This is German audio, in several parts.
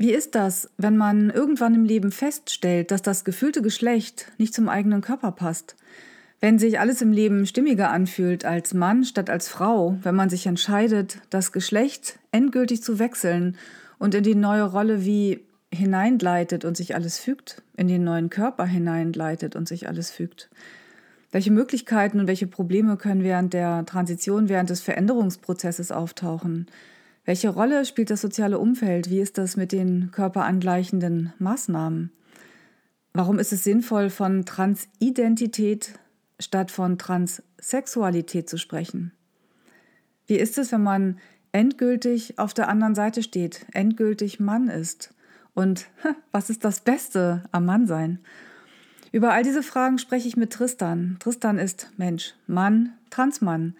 Wie ist das, wenn man irgendwann im Leben feststellt, dass das gefühlte Geschlecht nicht zum eigenen Körper passt? Wenn sich alles im Leben stimmiger anfühlt als Mann statt als Frau, wenn man sich entscheidet, das Geschlecht endgültig zu wechseln und in die neue Rolle wie hineingleitet und sich alles fügt, in den neuen Körper hineingleitet und sich alles fügt. Welche Möglichkeiten und welche Probleme können während der Transition, während des Veränderungsprozesses auftauchen? Welche Rolle spielt das soziale Umfeld? Wie ist das mit den körperangleichenden Maßnahmen? Warum ist es sinnvoll, von Transidentität statt von Transsexualität zu sprechen? Wie ist es, wenn man endgültig auf der anderen Seite steht, endgültig Mann ist? Und was ist das Beste am Mannsein? Über all diese Fragen spreche ich mit Tristan. Tristan ist Mensch, Mann, Transmann.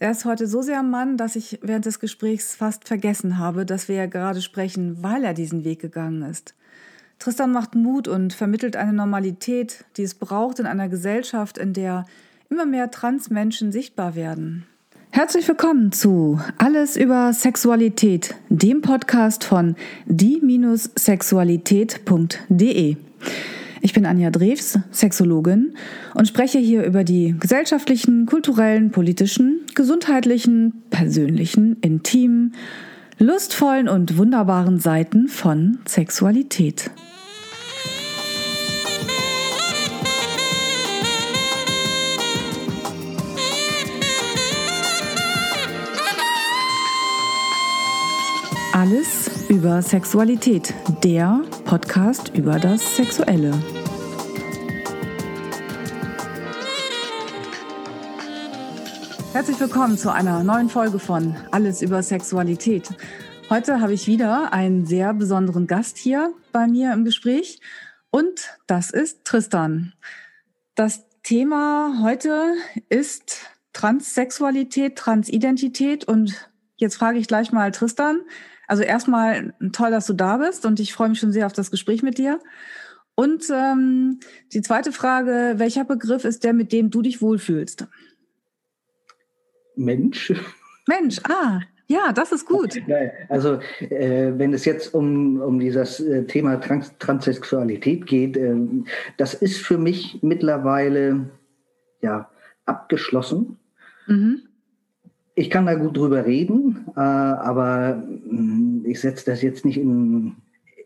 Er ist heute so sehr Mann, dass ich während des Gesprächs fast vergessen habe, dass wir ja gerade sprechen, weil er diesen Weg gegangen ist. Tristan macht Mut und vermittelt eine Normalität, die es braucht in einer Gesellschaft, in der immer mehr Transmenschen sichtbar werden. Herzlich willkommen zu Alles über Sexualität, dem Podcast von die-sexualität.de. Ich bin Anja Drews, Sexologin und spreche hier über die gesellschaftlichen, kulturellen, politischen, gesundheitlichen, persönlichen, intimen, lustvollen und wunderbaren Seiten von Sexualität. Alles über Sexualität, der Podcast über das Sexuelle. Herzlich willkommen zu einer neuen Folge von Alles über Sexualität. Heute habe ich wieder einen sehr besonderen Gast hier bei mir im Gespräch und das ist Tristan. Das Thema heute ist Transsexualität, Transidentität und jetzt frage ich gleich mal Tristan, also erstmal toll, dass du da bist und ich freue mich schon sehr auf das Gespräch mit dir. Und ähm, die zweite Frage, welcher Begriff ist der, mit dem du dich wohlfühlst? Mensch. Mensch, ah, ja, das ist gut. Also äh, wenn es jetzt um, um dieses äh, Thema Trans Transsexualität geht, äh, das ist für mich mittlerweile ja abgeschlossen. Mhm ich kann da gut drüber reden, äh, aber ich setze das jetzt nicht in,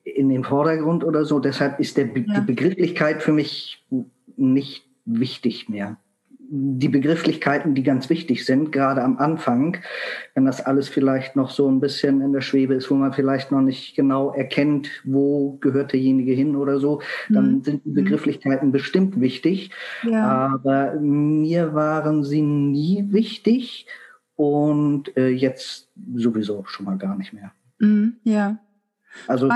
in den Vordergrund oder so. Deshalb ist der, ja. die Begrifflichkeit für mich nicht wichtig mehr die Begrifflichkeiten, die ganz wichtig sind, gerade am Anfang, wenn das alles vielleicht noch so ein bisschen in der Schwebe ist, wo man vielleicht noch nicht genau erkennt, wo gehört derjenige hin oder so, dann mhm. sind die mhm. Begrifflichkeiten bestimmt wichtig. Ja. Aber mir waren sie nie wichtig und äh, jetzt sowieso schon mal gar nicht mehr. Mhm, ja. Also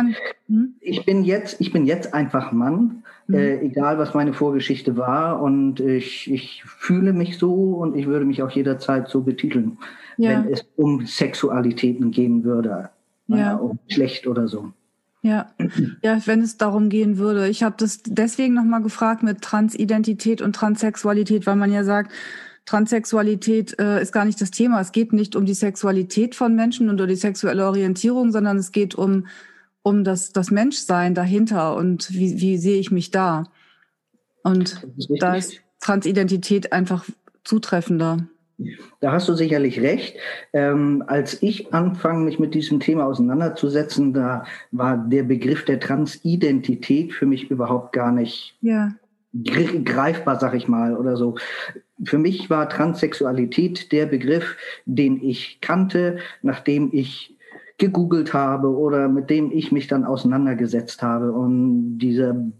mhm. ich bin jetzt, ich bin jetzt einfach Mann, mhm. äh, egal was meine Vorgeschichte war und ich, ich fühle mich so und ich würde mich auch jederzeit so betiteln, ja. wenn es um Sexualitäten gehen würde, ja. um schlecht oder so. Ja, ja, wenn es darum gehen würde. Ich habe das deswegen nochmal gefragt mit Transidentität und Transsexualität, weil man ja sagt, Transsexualität äh, ist gar nicht das Thema. Es geht nicht um die Sexualität von Menschen und um die sexuelle Orientierung, sondern es geht um, um das, das Menschsein dahinter und wie, wie sehe ich mich da. Und da ist Transidentität einfach zutreffender. Da hast du sicherlich recht. Ähm, als ich anfange, mich mit diesem Thema auseinanderzusetzen, da war der Begriff der Transidentität für mich überhaupt gar nicht ja. greifbar, sag ich mal, oder so für mich war Transsexualität der Begriff, den ich kannte, nachdem ich gegoogelt habe oder mit dem ich mich dann auseinandergesetzt habe. Und diese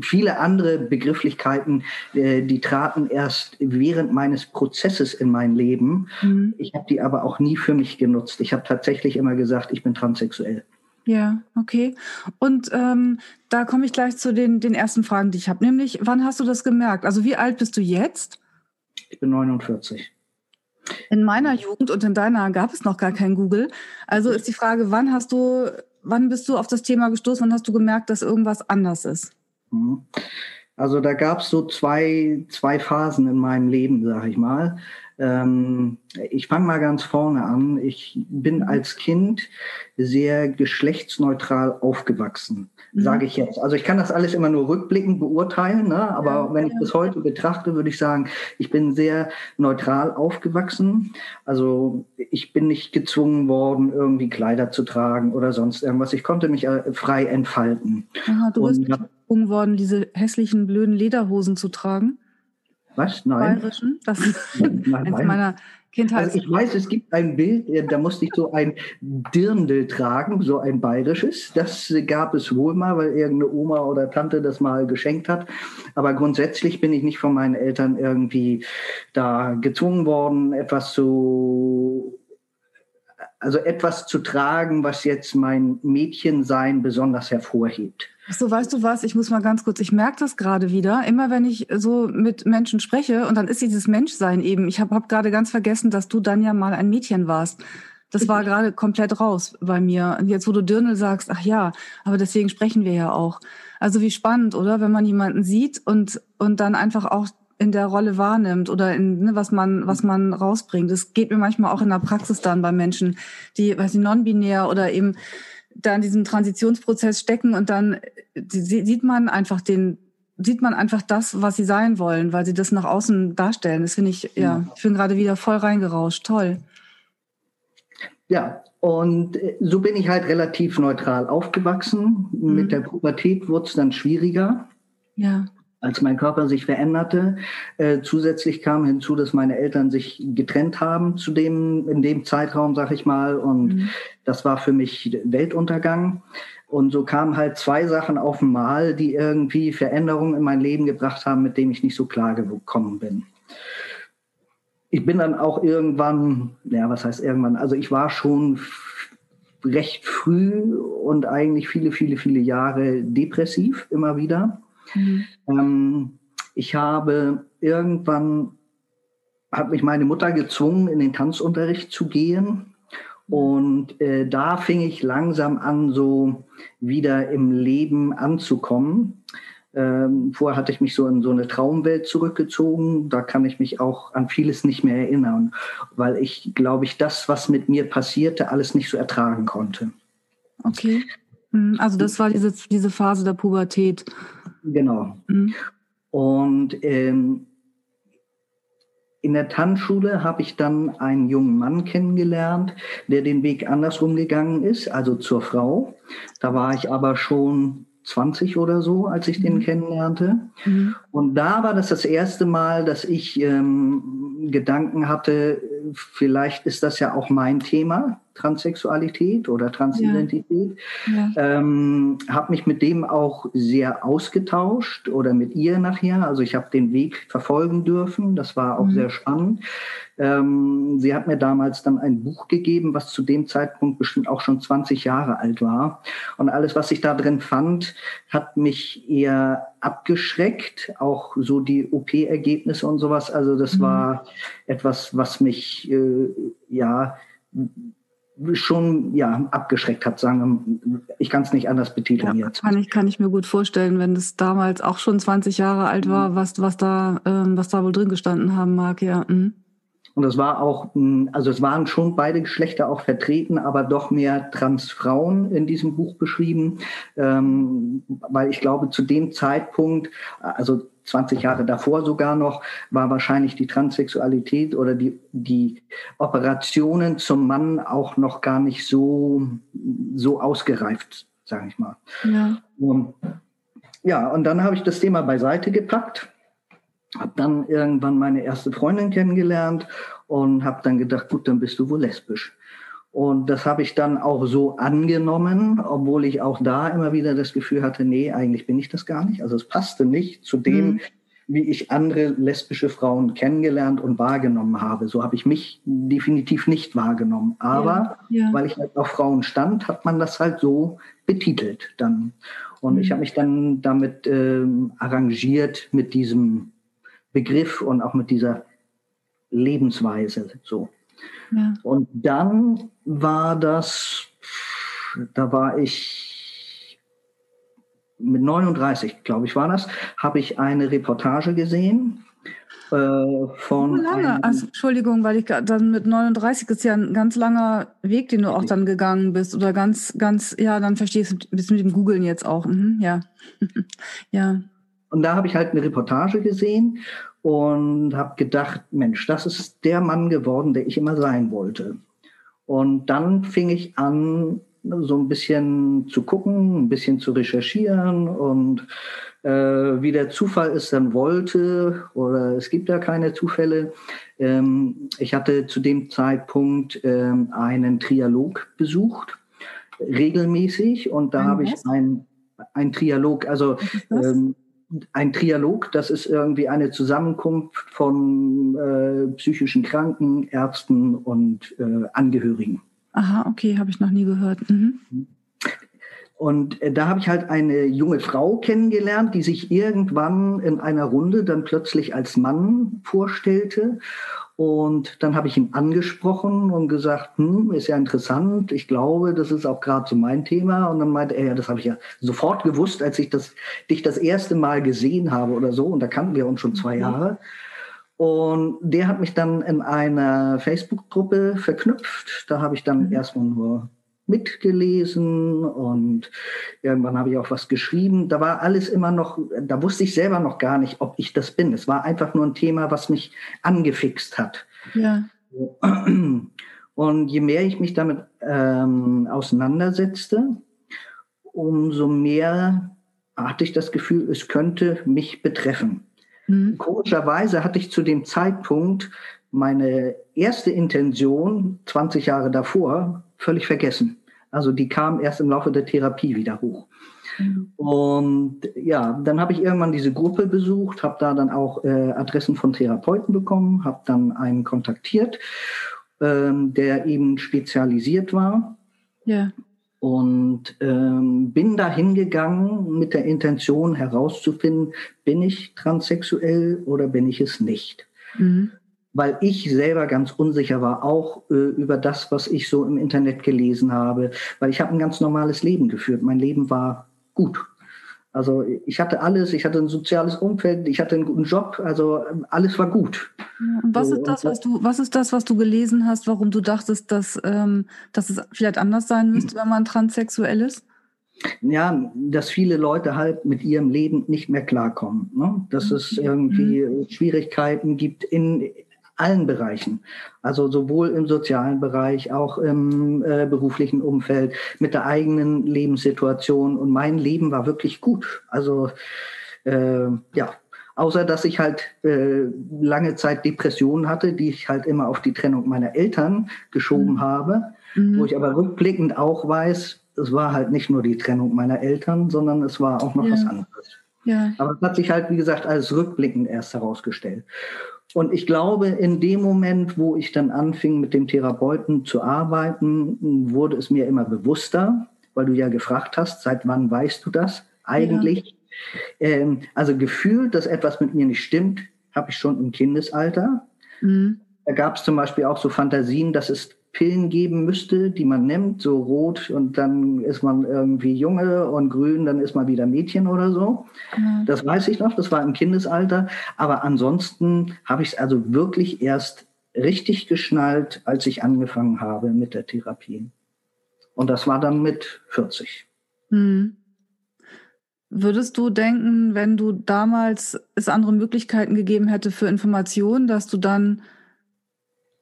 viele andere Begrifflichkeiten, äh, die traten erst während meines Prozesses in mein Leben. Mhm. Ich habe die aber auch nie für mich genutzt. Ich habe tatsächlich immer gesagt, ich bin transsexuell. Ja, okay. Und ähm, da komme ich gleich zu den, den ersten Fragen, die ich habe. Nämlich, wann hast du das gemerkt? Also wie alt bist du jetzt? Ich bin 49. In meiner Jugend und in deiner gab es noch gar kein Google. Also ist die Frage, wann hast du, wann bist du auf das Thema gestoßen? Wann hast du gemerkt, dass irgendwas anders ist? Mhm. Also da gab es so zwei, zwei Phasen in meinem Leben, sag ich mal. Ähm, ich fange mal ganz vorne an. Ich bin als Kind sehr geschlechtsneutral aufgewachsen, mhm. sage ich jetzt. Also ich kann das alles immer nur rückblickend beurteilen, ne? aber ja, wenn ich das heute betrachte, würde ich sagen, ich bin sehr neutral aufgewachsen. Also ich bin nicht gezwungen worden, irgendwie Kleider zu tragen oder sonst irgendwas. Ich konnte mich äh, frei entfalten. Aha, du bist gezwungen worden, diese hässlichen, blöden Lederhosen zu tragen? Was? Nein. Bayerischen? Das ist eins meiner Kindheit. Also ich weiß, es gibt ein Bild, äh, da musste ich so ein Dirndl tragen, so ein bayerisches. Das gab es wohl mal, weil irgendeine Oma oder Tante das mal geschenkt hat. Aber grundsätzlich bin ich nicht von meinen Eltern irgendwie da gezwungen worden, etwas zu also etwas zu tragen, was jetzt mein Mädchensein besonders hervorhebt. So, weißt du was? Ich muss mal ganz kurz, ich merke das gerade wieder. Immer wenn ich so mit Menschen spreche und dann ist dieses Menschsein eben. Ich habe hab gerade ganz vergessen, dass du dann ja mal ein Mädchen warst. Das war gerade komplett raus bei mir. Und jetzt, wo du Dirndl sagst, ach ja, aber deswegen sprechen wir ja auch. Also wie spannend, oder? Wenn man jemanden sieht und, und dann einfach auch in der Rolle wahrnimmt oder in, ne, was man, was man rausbringt. Das geht mir manchmal auch in der Praxis dann bei Menschen, die, weiß ich, non-binär oder eben da in diesem Transitionsprozess stecken und dann sieht man einfach den, sieht man einfach das, was sie sein wollen, weil sie das nach außen darstellen. Das finde ich, ja, ich bin gerade wieder voll reingerauscht. Toll. Ja, und äh, so bin ich halt relativ neutral aufgewachsen. Mhm. Mit der Pubertät wurde es dann schwieriger. Ja als mein Körper sich veränderte. Äh, zusätzlich kam hinzu, dass meine Eltern sich getrennt haben zu dem, in dem Zeitraum, sag ich mal. Und mhm. das war für mich Weltuntergang. Und so kamen halt zwei Sachen auf einmal, die irgendwie Veränderungen in mein Leben gebracht haben, mit denen ich nicht so klar gekommen bin. Ich bin dann auch irgendwann, ja, was heißt irgendwann? Also ich war schon recht früh und eigentlich viele, viele, viele Jahre depressiv immer wieder. Mhm. Ähm, ich habe irgendwann, hat mich meine Mutter gezwungen, in den Tanzunterricht zu gehen. Und äh, da fing ich langsam an, so wieder im Leben anzukommen. Ähm, vorher hatte ich mich so in so eine Traumwelt zurückgezogen. Da kann ich mich auch an vieles nicht mehr erinnern, weil ich, glaube ich, das, was mit mir passierte, alles nicht so ertragen konnte. Okay. Mhm. Also das war diese, diese Phase der Pubertät. Genau. Mhm. Und ähm, in der Tanzschule habe ich dann einen jungen Mann kennengelernt, der den Weg andersrum gegangen ist, also zur Frau. Da war ich aber schon 20 oder so, als ich den mhm. kennenlernte. Mhm. Und da war das das erste Mal, dass ich ähm, Gedanken hatte, vielleicht ist das ja auch mein Thema, Transsexualität oder Transidentität. Ja. Ja. Ähm, habe mich mit dem auch sehr ausgetauscht oder mit ihr nachher. Also ich habe den Weg verfolgen dürfen. Das war auch mhm. sehr spannend. Ähm, sie hat mir damals dann ein Buch gegeben, was zu dem Zeitpunkt bestimmt auch schon 20 Jahre alt war. Und alles, was ich da drin fand, hat mich eher abgeschreckt. Auch so die OP-Ergebnisse und sowas. Also das mhm. war etwas, was mich äh, ja schon ja abgeschreckt hat, sagen wir, ich kann es nicht anders betiteln ja, jetzt. Kann ich, kann ich mir gut vorstellen, wenn es damals auch schon 20 Jahre alt war, mhm. was, was da, ähm, was da wohl drin gestanden haben mag, ja. Mhm. Und es war auch, hm, also es waren schon beide Geschlechter auch vertreten, aber doch mehr Transfrauen in diesem Buch beschrieben, ähm, weil ich glaube, zu dem Zeitpunkt, also 20 Jahre davor sogar noch, war wahrscheinlich die Transsexualität oder die, die Operationen zum Mann auch noch gar nicht so, so ausgereift, sage ich mal. Ja. Und, ja, und dann habe ich das Thema beiseite gepackt habe dann irgendwann meine erste Freundin kennengelernt und habe dann gedacht, gut, dann bist du wohl lesbisch. Und das habe ich dann auch so angenommen, obwohl ich auch da immer wieder das Gefühl hatte, nee, eigentlich bin ich das gar nicht. Also es passte nicht zu dem, mhm. wie ich andere lesbische Frauen kennengelernt und wahrgenommen habe. So habe ich mich definitiv nicht wahrgenommen. Aber ja, ja. weil ich halt auf Frauen stand, hat man das halt so betitelt dann. Und mhm. ich habe mich dann damit ähm, arrangiert mit diesem Begriff und auch mit dieser Lebensweise so. Ja. Und dann war das, da war ich mit 39, glaube ich, war das, habe ich eine Reportage gesehen Äh, von so lange, also, Entschuldigung, weil ich dann mit 39 ist ja ein ganz langer Weg, den du auch dann gegangen bist. Oder ganz, ganz, ja, dann verstehst du bist mit dem Googlen jetzt auch. Mhm, ja. ja. Und da habe ich halt eine Reportage gesehen und habe gedacht, Mensch, das ist der Mann geworden, der ich immer sein wollte. Und dann fing ich an, so ein bisschen zu gucken, ein bisschen zu recherchieren und äh, wie der Zufall es dann wollte, oder es gibt ja keine Zufälle. Ähm, ich hatte zu dem Zeitpunkt ähm, einen Trialog besucht, regelmäßig, und da habe ich ein, ein Trialog, also ähm, ein Trialog, das ist irgendwie eine Zusammenkunft von äh, psychischen Kranken, Ärzten und äh, Angehörigen. Aha, okay, habe ich noch nie gehört. Mhm. Und äh, da habe ich halt eine junge Frau kennengelernt, die sich irgendwann in einer Runde dann plötzlich als Mann vorstellte. Und dann habe ich ihn angesprochen und gesagt, hm, ist ja interessant, ich glaube, das ist auch gerade so mein Thema. Und dann meinte er, ja, das habe ich ja sofort gewusst, als ich das, dich das erste Mal gesehen habe oder so. Und da kannten wir uns schon zwei okay. Jahre. Und der hat mich dann in einer Facebook-Gruppe verknüpft. Da habe ich dann mhm. erstmal nur mitgelesen und irgendwann habe ich auch was geschrieben. Da war alles immer noch, da wusste ich selber noch gar nicht, ob ich das bin. Es war einfach nur ein Thema, was mich angefixt hat. Ja. Und je mehr ich mich damit ähm, auseinandersetzte, umso mehr hatte ich das Gefühl, es könnte mich betreffen. Mhm. Komischerweise hatte ich zu dem Zeitpunkt meine erste Intention 20 Jahre davor völlig vergessen. Also die kam erst im Laufe der Therapie wieder hoch. Mhm. Und ja, dann habe ich irgendwann diese Gruppe besucht, habe da dann auch äh, Adressen von Therapeuten bekommen, habe dann einen kontaktiert, ähm, der eben spezialisiert war. Ja. Und ähm, bin da hingegangen mit der Intention herauszufinden, bin ich transsexuell oder bin ich es nicht. Mhm weil ich selber ganz unsicher war, auch äh, über das, was ich so im Internet gelesen habe, weil ich habe ein ganz normales Leben geführt. Mein Leben war gut. Also ich hatte alles, ich hatte ein soziales Umfeld, ich hatte einen guten Job, also alles war gut. Und was so, ist das, was du, was ist das, was du gelesen hast, warum du dachtest, dass, ähm, dass es vielleicht anders sein müsste, wenn man transsexuell ist? ja, dass viele Leute halt mit ihrem Leben nicht mehr klarkommen. Ne? Dass es irgendwie mhm. Schwierigkeiten gibt in, allen Bereichen. Also sowohl im sozialen Bereich, auch im äh, beruflichen Umfeld, mit der eigenen Lebenssituation. Und mein Leben war wirklich gut. Also äh, ja, außer dass ich halt äh, lange Zeit Depressionen hatte, die ich halt immer auf die Trennung meiner Eltern geschoben mhm. habe, wo ich aber rückblickend auch weiß, es war halt nicht nur die Trennung meiner Eltern, sondern es war auch noch ja. was anderes. Ja. Aber es hat sich halt, wie gesagt, als rückblickend erst herausgestellt. Und ich glaube, in dem Moment, wo ich dann anfing, mit dem Therapeuten zu arbeiten, wurde es mir immer bewusster, weil du ja gefragt hast, seit wann weißt du das eigentlich? Ja. Ähm, also gefühlt, dass etwas mit mir nicht stimmt, habe ich schon im Kindesalter. Mhm. Da gab es zum Beispiel auch so Fantasien, dass es Pillen geben müsste, die man nimmt, so rot und dann ist man irgendwie Junge und grün, dann ist man wieder Mädchen oder so. Mhm. Das weiß ich noch, das war im Kindesalter. Aber ansonsten habe ich es also wirklich erst richtig geschnallt, als ich angefangen habe mit der Therapie. Und das war dann mit 40. Mhm. Würdest du denken, wenn du damals es andere Möglichkeiten gegeben hätte für Informationen, dass du dann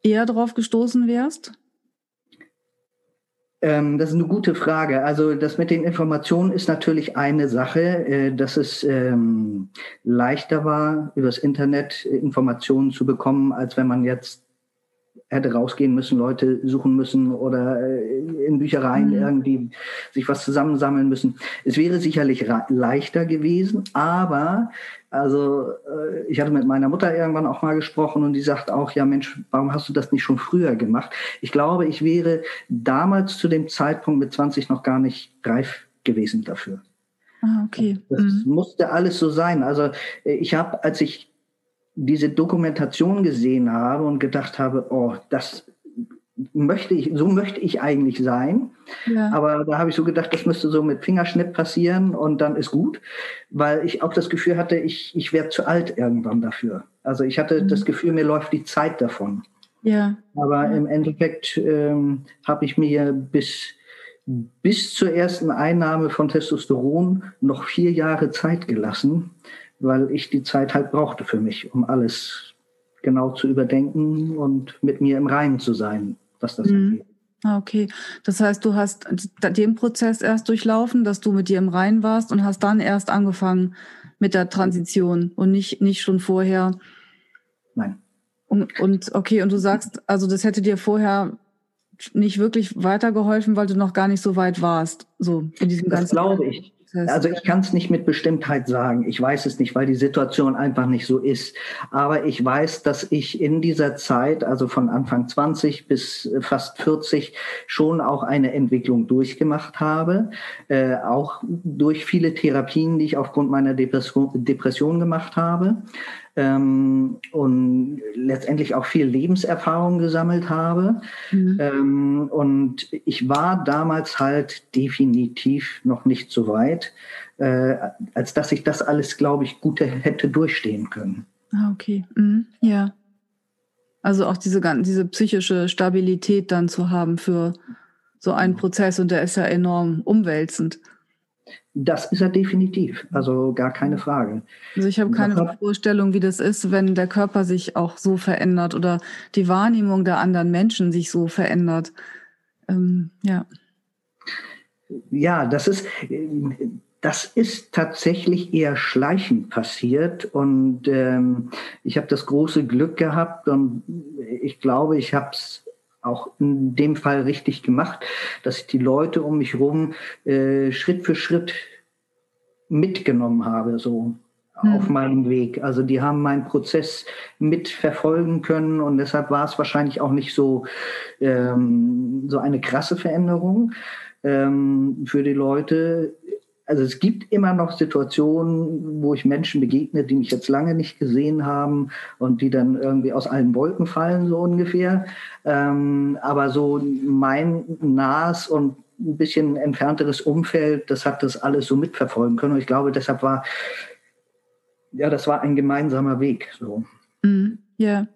eher drauf gestoßen wärst? Ähm, das ist eine gute Frage. Also das mit den Informationen ist natürlich eine Sache, äh, dass es ähm, leichter war, übers Internet Informationen zu bekommen, als wenn man jetzt hätte rausgehen müssen, Leute suchen müssen oder äh, in Büchereien mhm. irgendwie sich was zusammensammeln müssen. Es wäre sicherlich leichter gewesen, aber also äh, ich hatte mit meiner Mutter irgendwann auch mal gesprochen und die sagt auch, ja Mensch, warum hast du das nicht schon früher gemacht? Ich glaube, ich wäre damals zu dem Zeitpunkt mit 20 noch gar nicht reif gewesen dafür. Ah, okay. Das mhm. musste alles so sein. Also äh, ich habe, als ich diese Dokumentation gesehen habe und gedacht habe, oh, das möchte ich, so möchte ich eigentlich sein. Ja. Aber da habe ich so gedacht, das müsste so mit Fingerschnipp passieren und dann ist gut, weil ich auch das Gefühl hatte, ich, ich werde zu alt irgendwann dafür. Also ich hatte mhm. das Gefühl, mir läuft die Zeit davon. Ja. Aber ja. im Endeffekt ähm, habe ich mir bis, bis zur ersten Einnahme von Testosteron noch vier Jahre Zeit gelassen, weil ich die Zeit halt brauchte für mich, um alles genau zu überdenken und mit mir im Reinen zu sein was das mhm. angeht. Ah, okay. Das heißt, du hast den Prozess erst durchlaufen, dass du mit dir im Reinen warst und hast dann erst angefangen mit der Transition und nicht, nicht schon vorher. Nein. Und, und okay, und du sagst, also das hätte dir vorher nicht wirklich weitergeholfen, weil du noch gar nicht so weit warst, so in diesem das ganzen. Das glaube ich. Also ich kann es nicht mit Bestimmtheit sagen. Ich weiß es nicht, weil die Situation einfach nicht so ist. Aber ich weiß, dass ich in dieser Zeit, also von Anfang 20 bis fast 40, schon auch eine Entwicklung durchgemacht habe. Äh, auch durch viele Therapien, die ich aufgrund meiner Depression, Depression gemacht habe ähm, und letztendlich auch viel Lebenserfahrung gesammelt habe. Mhm. Ähm, und ich war damals halt definitiv noch nicht so weit, äh, als dass ich das alles, glaube ich, gut hätte durchstehen können. Ah, okay. Mhm. Ja. Also auch diese, diese psychische Stabilität dann zu haben für so einen Prozess und der ist ja enorm umwälzend. Das ist er definitiv, also gar keine Frage. Also ich habe keine hat, Vorstellung, wie das ist, wenn der Körper sich auch so verändert oder die Wahrnehmung der anderen Menschen sich so verändert. Ähm, ja. Ja, das ist, das ist tatsächlich eher schleichend passiert und ähm, ich habe das große Glück gehabt und ich glaube, ich habe es auch in dem Fall richtig gemacht, dass ich die Leute um mich herum äh, Schritt für Schritt mitgenommen habe, so mhm. auf meinem Weg. Also die haben meinen Prozess mitverfolgen können und deshalb war es wahrscheinlich auch nicht so, ähm, so eine krasse Veränderung ähm, für die Leute also es gibt immer noch Situationen, wo ich Menschen begegne, die mich jetzt lange nicht gesehen haben und die dann irgendwie aus allen Wolken fallen, so ungefähr. Ähm, aber so mein nahes und ein bisschen entfernteres Umfeld, das hat das alles so mitverfolgen können. Und ich glaube, deshalb war, ja, das war ein gemeinsamer Weg. So. Mm, ja.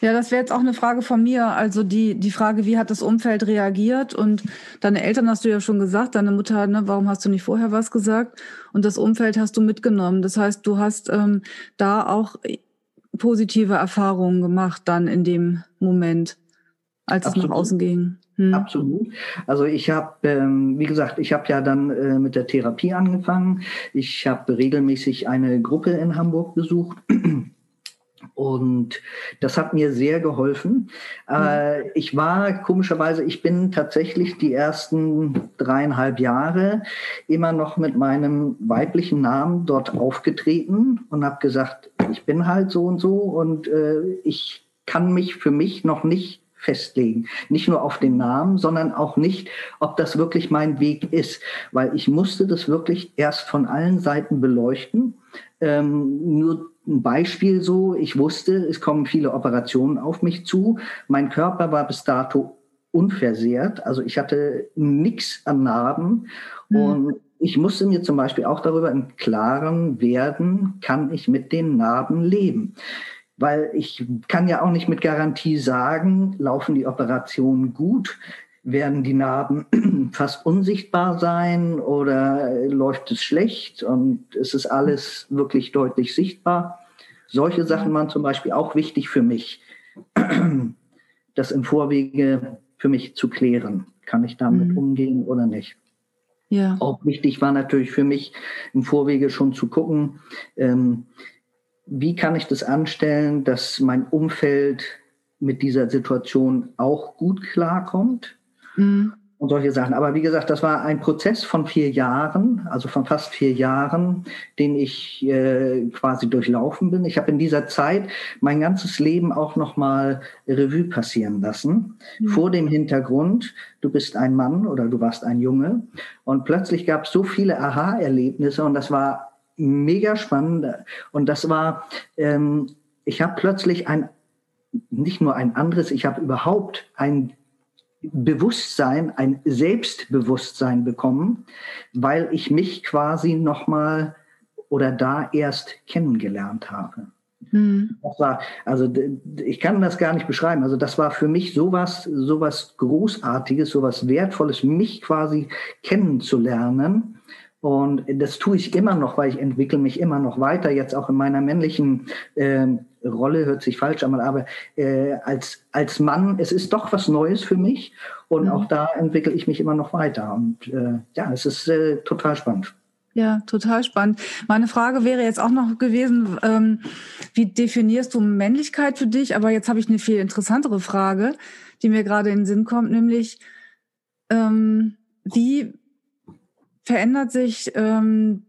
Ja, das wäre jetzt auch eine Frage von mir. Also die, die Frage, wie hat das Umfeld reagiert? Und deine Eltern hast du ja schon gesagt, deine Mutter, ne, warum hast du nicht vorher was gesagt? Und das Umfeld hast du mitgenommen. Das heißt, du hast ähm, da auch positive Erfahrungen gemacht dann in dem Moment, als Absolut. es nach außen ging. Hm. Absolut. Also ich habe, ähm, wie gesagt, ich habe ja dann äh, mit der Therapie angefangen. Ich habe regelmäßig eine Gruppe in Hamburg besucht. Und das hat mir sehr geholfen. Mhm. Äh, ich war komischerweise, ich bin tatsächlich die ersten dreieinhalb Jahre immer noch mit meinem weiblichen Namen dort aufgetreten und habe gesagt, ich bin halt so und so und äh, ich kann mich für mich noch nicht festlegen. Nicht nur auf den Namen, sondern auch nicht, ob das wirklich mein Weg ist. Weil ich musste das wirklich erst von allen Seiten beleuchten. Ähm, nur ein Beispiel so, ich wusste, es kommen viele Operationen auf mich zu. Mein Körper war bis dato unversehrt, also ich hatte nichts an Narben mhm. und ich musste mir zum Beispiel auch darüber im Klaren werden, kann ich mit den Narben leben. Weil ich kann ja auch nicht mit Garantie sagen, laufen die Operationen gut, werden die Narben fast unsichtbar sein oder läuft es schlecht und es ist alles wirklich deutlich sichtbar. Solche Sachen waren zum Beispiel auch wichtig für mich, das im Vorwege für mich zu klären. Kann ich damit mhm. umgehen oder nicht? Ja. Auch wichtig war natürlich für mich im Vorwege schon zu gucken, ähm, wie kann ich das anstellen, dass mein Umfeld mit dieser Situation auch gut klarkommt. Mhm. Und solche Sachen. Aber wie gesagt, das war ein Prozess von vier Jahren, also von fast vier Jahren, den ich äh, quasi durchlaufen bin. Ich habe in dieser Zeit mein ganzes Leben auch nochmal Revue passieren lassen. Mhm. Vor dem Hintergrund, du bist ein Mann oder du warst ein Junge. Und plötzlich gab es so viele Aha-Erlebnisse und das war mega spannend. Und das war, ähm, ich habe plötzlich ein nicht nur ein anderes, ich habe überhaupt ein Bewusstsein, ein Selbstbewusstsein bekommen, weil ich mich quasi nochmal oder da erst kennengelernt habe. Mhm. Das war, also ich kann das gar nicht beschreiben. Also das war für mich sowas, sowas Großartiges, sowas Wertvolles, mich quasi kennenzulernen. Und das tue ich immer noch, weil ich entwickle mich immer noch weiter, jetzt auch in meiner männlichen äh, Rolle, hört sich falsch an, aber äh, als, als Mann, es ist doch was Neues für mich und mhm. auch da entwickle ich mich immer noch weiter. Und äh, ja, es ist äh, total spannend. Ja, total spannend. Meine Frage wäre jetzt auch noch gewesen, ähm, wie definierst du Männlichkeit für dich? Aber jetzt habe ich eine viel interessantere Frage, die mir gerade in den Sinn kommt, nämlich ähm, wie verändert sich ähm,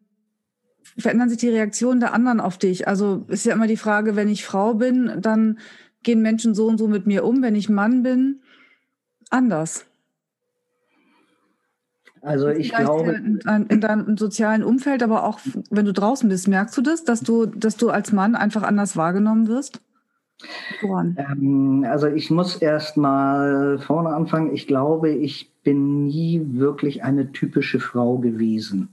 verändern sich die Reaktionen der anderen auf dich? Also ist ja immer die Frage, wenn ich Frau bin, dann gehen Menschen so und so mit mir um. Wenn ich Mann bin, anders. Also ich glaube. In, in, deinem sozialen Umfeld, aber auch wenn du draußen bist, merkst du das, dass du, dass du als Mann einfach anders wahrgenommen wirst? Ähm, also ich muss erst mal vorne anfangen. Ich glaube, ich bin nie wirklich eine typische Frau gewesen.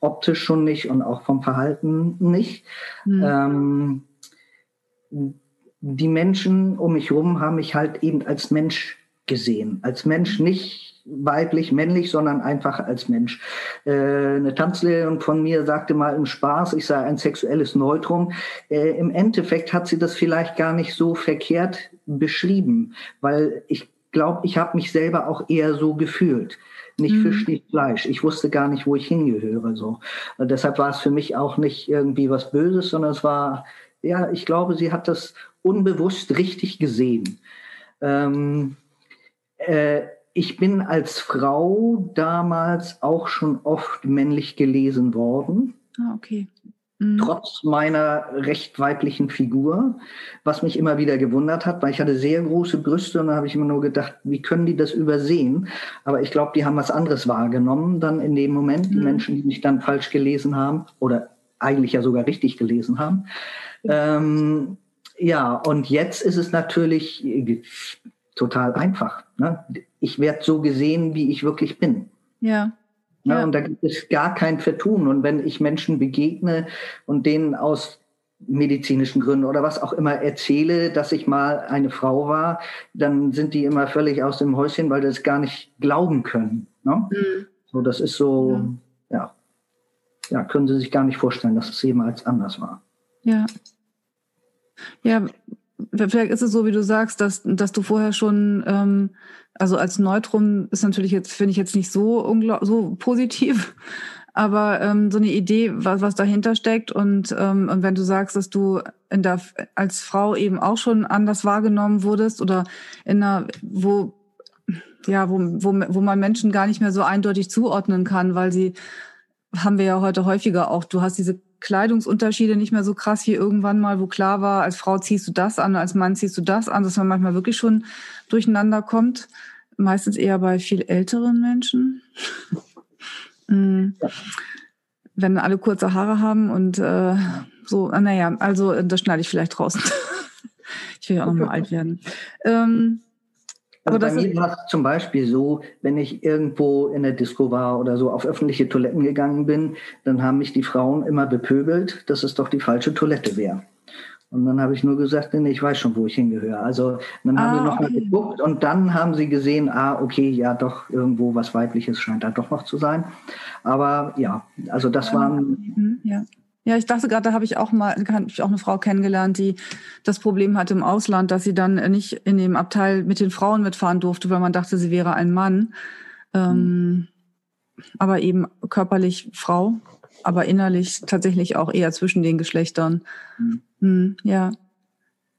Optisch schon nicht und auch vom Verhalten nicht. Mhm. Ähm, die Menschen um mich herum haben mich halt eben als Mensch gesehen. Als Mensch nicht weiblich, männlich, sondern einfach als Mensch. Äh, eine Tanzlehrerin von mir sagte mal im Spaß, ich sei ein sexuelles Neutrum. Äh, Im Endeffekt hat sie das vielleicht gar nicht so verkehrt beschrieben, weil ich glaube, ich habe mich selber auch eher so gefühlt. Nicht mhm. Fisch, nicht Fleisch. Ich wusste gar nicht, wo ich hingehöre. So. Und deshalb war es für mich auch nicht irgendwie was Böses, sondern es war, ja, ich glaube, sie hat das unbewusst richtig gesehen. Ähm, äh, ich bin als Frau damals auch schon oft männlich gelesen worden. Ah, okay. Mhm. Trotz meiner recht weiblichen Figur, was mich immer wieder gewundert hat, weil ich hatte sehr große Brüste und da habe ich immer nur gedacht, wie können die das übersehen? Aber ich glaube, die haben was anderes wahrgenommen dann in dem Moment, die mhm. Menschen, die mich dann falsch gelesen haben oder eigentlich ja sogar richtig gelesen haben. Ähm, ja, und jetzt ist es natürlich total einfach. Ne? Ich werde so gesehen, wie ich wirklich bin. Ja. Ne? ja. Und da gibt es gar kein Vertun. Und wenn ich Menschen begegne und denen aus medizinischen Gründen oder was auch immer erzähle, dass ich mal eine Frau war, dann sind die immer völlig aus dem Häuschen, weil die das gar nicht glauben können. Ne? Mhm. So, das ist so, ja. ja, ja, können sie sich gar nicht vorstellen, dass es jemals anders war. Ja. Ja, vielleicht ist es so, wie du sagst, dass, dass du vorher schon, ähm, also als Neutrum ist natürlich jetzt, finde ich jetzt nicht so, so positiv, aber ähm, so eine Idee, was, was dahinter steckt und, ähm, und wenn du sagst, dass du in der, als Frau eben auch schon anders wahrgenommen wurdest oder in einer, wo, ja, wo, wo, wo man Menschen gar nicht mehr so eindeutig zuordnen kann, weil sie, haben wir ja heute häufiger auch, du hast diese Kleidungsunterschiede nicht mehr so krass wie irgendwann mal, wo klar war, als Frau ziehst du das an, als Mann ziehst du das an, dass man manchmal wirklich schon durcheinander kommt. Meistens eher bei viel älteren Menschen. Mhm. Wenn alle kurze Haare haben und äh, so, ah, naja, also das schneide ich vielleicht draußen. ich will ja auch noch mal alt werden. Ähm, also bei mir war es zum Beispiel so, wenn ich irgendwo in der Disco war oder so auf öffentliche Toiletten gegangen bin, dann haben mich die Frauen immer bepöbelt, dass es doch die falsche Toilette wäre. Und dann habe ich nur gesagt, nee, ich weiß schon, wo ich hingehöre. Also dann haben ah, sie nochmal okay. geguckt und dann haben sie gesehen, ah, okay, ja, doch, irgendwo was Weibliches scheint da doch noch zu sein. Aber ja, also das waren. Mhm, ja. Ja, ich dachte gerade, da habe ich auch mal habe ich auch eine Frau kennengelernt, die das Problem hatte im Ausland, dass sie dann nicht in dem Abteil mit den Frauen mitfahren durfte, weil man dachte, sie wäre ein Mann. Ähm, aber eben körperlich Frau, aber innerlich tatsächlich auch eher zwischen den Geschlechtern. Mhm. Hm, ja.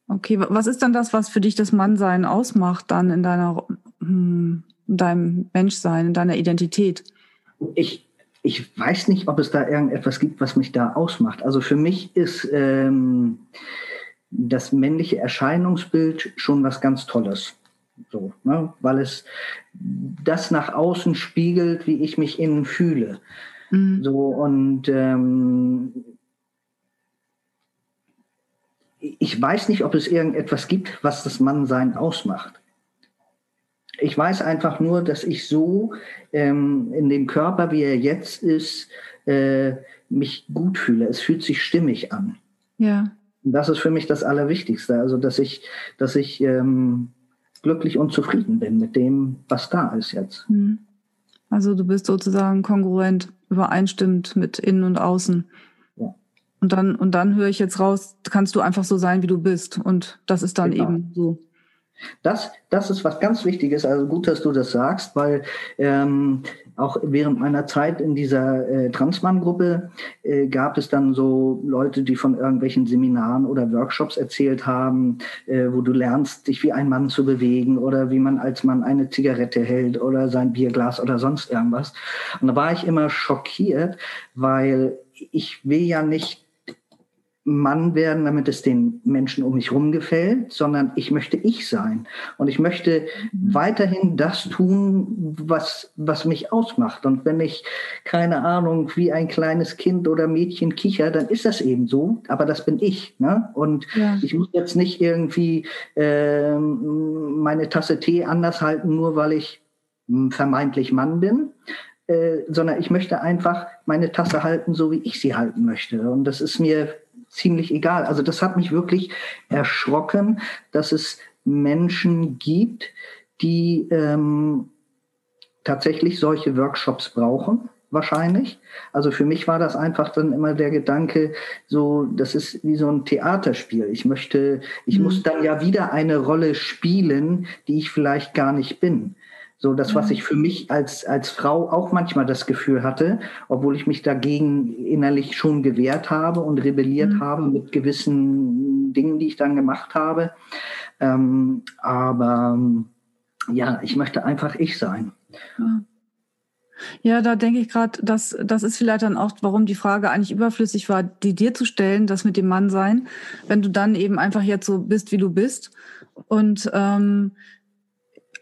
Okay, was ist dann das, was für dich das Mannsein ausmacht, dann in deiner hm, in deinem Menschsein, in deiner Identität? Ich ich weiß nicht, ob es da irgendetwas gibt, was mich da ausmacht. Also für mich ist ähm, das männliche Erscheinungsbild schon was ganz Tolles. So, ne? Weil es das nach außen spiegelt, wie ich mich innen fühle. Mhm. So und ähm, ich weiß nicht, ob es irgendetwas gibt, was das Mannsein ausmacht. Ich weiß einfach nur, dass ich so ähm, in dem Körper, wie er jetzt ist, äh, mich gut fühle. Es fühlt sich stimmig an. Ja. Und das ist für mich das Allerwichtigste. Also, dass ich, dass ich ähm, glücklich und zufrieden bin mit dem, was da ist jetzt. Mhm. Also du bist sozusagen kongruent, übereinstimmend mit innen und außen. Ja. Und dann, und dann höre ich jetzt raus, kannst du einfach so sein, wie du bist. Und das ist dann genau. eben so. Das, das ist was ganz Wichtiges. Also gut, dass du das sagst, weil ähm, auch während meiner Zeit in dieser äh, Transmann-Gruppe äh, gab es dann so Leute, die von irgendwelchen Seminaren oder Workshops erzählt haben, äh, wo du lernst, dich wie ein Mann zu bewegen oder wie man als Mann eine Zigarette hält oder sein Bierglas oder sonst irgendwas. Und da war ich immer schockiert, weil ich will ja nicht Mann werden, damit es den Menschen um mich herum gefällt, sondern ich möchte ich sein. Und ich möchte weiterhin das tun, was, was mich ausmacht. Und wenn ich, keine Ahnung, wie ein kleines Kind oder Mädchen kicher, dann ist das eben so. Aber das bin ich. Ne? Und ja. ich muss jetzt nicht irgendwie äh, meine Tasse Tee anders halten, nur weil ich hm, vermeintlich Mann bin. Äh, sondern ich möchte einfach meine Tasse halten, so wie ich sie halten möchte. Und das ist mir ziemlich egal. Also das hat mich wirklich erschrocken, dass es Menschen gibt, die ähm, tatsächlich solche Workshops brauchen wahrscheinlich. Also für mich war das einfach dann immer der Gedanke, so, das ist wie so ein Theaterspiel. Ich möchte, ich mhm. muss dann ja wieder eine Rolle spielen, die ich vielleicht gar nicht bin. So das, was ich für mich als, als Frau auch manchmal das Gefühl hatte, obwohl ich mich dagegen innerlich schon gewehrt habe und rebelliert mhm. habe mit gewissen Dingen, die ich dann gemacht habe. Ähm, aber ja, ich möchte einfach ich sein. Ja. da denke ich gerade, dass das ist vielleicht dann auch, warum die Frage eigentlich überflüssig war, die dir zu stellen, das mit dem Mann sein, wenn du dann eben einfach jetzt so bist, wie du bist. Und ähm,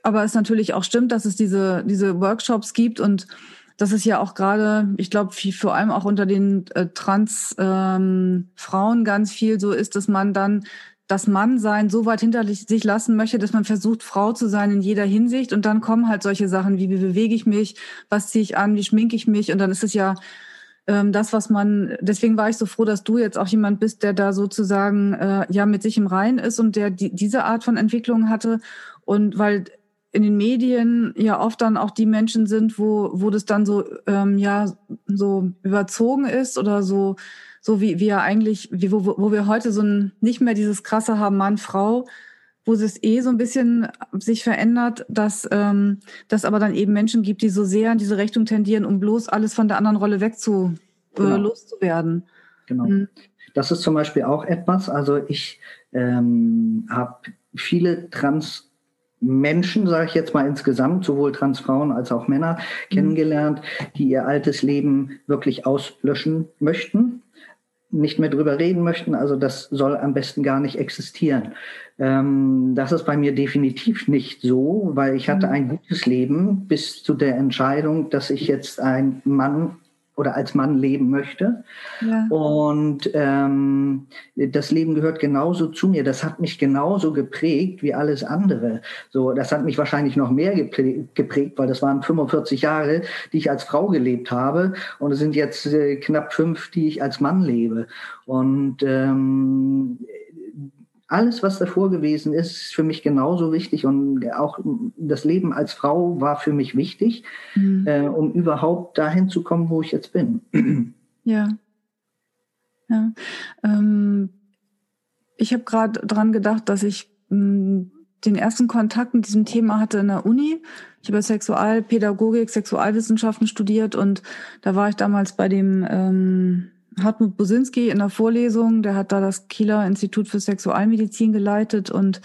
aber es natürlich auch stimmt, dass es diese, diese Workshops gibt und das ist ja auch gerade, ich glaube, vor allem auch unter den äh, Trans-Frauen ähm, ganz viel so ist, dass man dann das Mannsein so weit hinter sich lassen möchte, dass man versucht, Frau zu sein in jeder Hinsicht. Und dann kommen halt solche Sachen wie, wie bewege ich mich, was ziehe ich an, wie schminke ich mich. Und dann ist es ja ähm, das, was man, deswegen war ich so froh, dass du jetzt auch jemand bist, der da sozusagen äh, ja mit sich im Reinen ist und der die, diese Art von Entwicklung hatte. Und weil in den Medien ja oft dann auch die Menschen sind, wo, wo das dann so, ähm, ja, so überzogen ist oder so, so wie wir eigentlich, wie, wo, wo wir heute so ein, nicht mehr dieses krasse haben, Mann, Frau, wo es eh so ein bisschen sich verändert, dass ähm, dass aber dann eben Menschen gibt, die so sehr in diese Richtung tendieren, um bloß alles von der anderen Rolle wegzu äh, genau. loszuwerden. Genau. Mhm. Das ist zum Beispiel auch etwas. Also ich ähm, habe viele Trans Menschen, sage ich jetzt mal insgesamt, sowohl Transfrauen als auch Männer mhm. kennengelernt, die ihr altes Leben wirklich auslöschen möchten, nicht mehr drüber reden möchten. Also das soll am besten gar nicht existieren. Ähm, das ist bei mir definitiv nicht so, weil ich hatte mhm. ein gutes Leben bis zu der Entscheidung, dass ich jetzt ein Mann oder als Mann leben möchte. Ja. Und ähm, das Leben gehört genauso zu mir. Das hat mich genauso geprägt wie alles andere. So, das hat mich wahrscheinlich noch mehr geprägt, weil das waren 45 Jahre, die ich als Frau gelebt habe. Und es sind jetzt äh, knapp fünf, die ich als Mann lebe. Und ähm, alles, was davor gewesen ist, ist für mich genauso wichtig und auch das Leben als Frau war für mich wichtig, mhm. äh, um überhaupt dahin zu kommen, wo ich jetzt bin. Ja. ja. Ähm, ich habe gerade dran gedacht, dass ich mh, hm, den ersten Kontakt mit diesem Thema hatte in der Uni. Ich habe Sexualpädagogik, Sexualwissenschaften studiert und da war ich damals bei dem ähm, Hartmut Bosinski in der Vorlesung, der hat da das Kieler Institut für Sexualmedizin geleitet und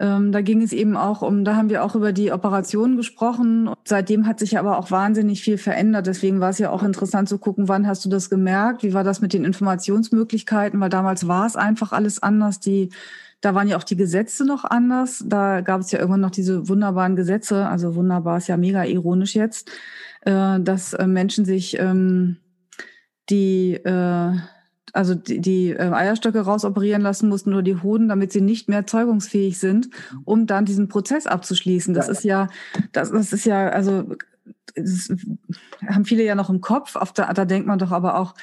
ähm, da ging es eben auch um, da haben wir auch über die Operationen gesprochen. Seitdem hat sich aber auch wahnsinnig viel verändert. Deswegen war es ja auch interessant zu gucken, wann hast du das gemerkt? Wie war das mit den Informationsmöglichkeiten? Weil damals war es einfach alles anders. Die, da waren ja auch die Gesetze noch anders. Da gab es ja irgendwann noch diese wunderbaren Gesetze. Also wunderbar ist ja mega ironisch jetzt, äh, dass äh, Menschen sich ähm, die, äh, also die, die äh, Eierstöcke rausoperieren lassen mussten oder die Hoden, damit sie nicht mehr zeugungsfähig sind, um dann diesen Prozess abzuschließen. Das ja. ist ja, das, das ist ja, also das haben viele ja noch im Kopf. Auf der, da denkt man doch aber auch,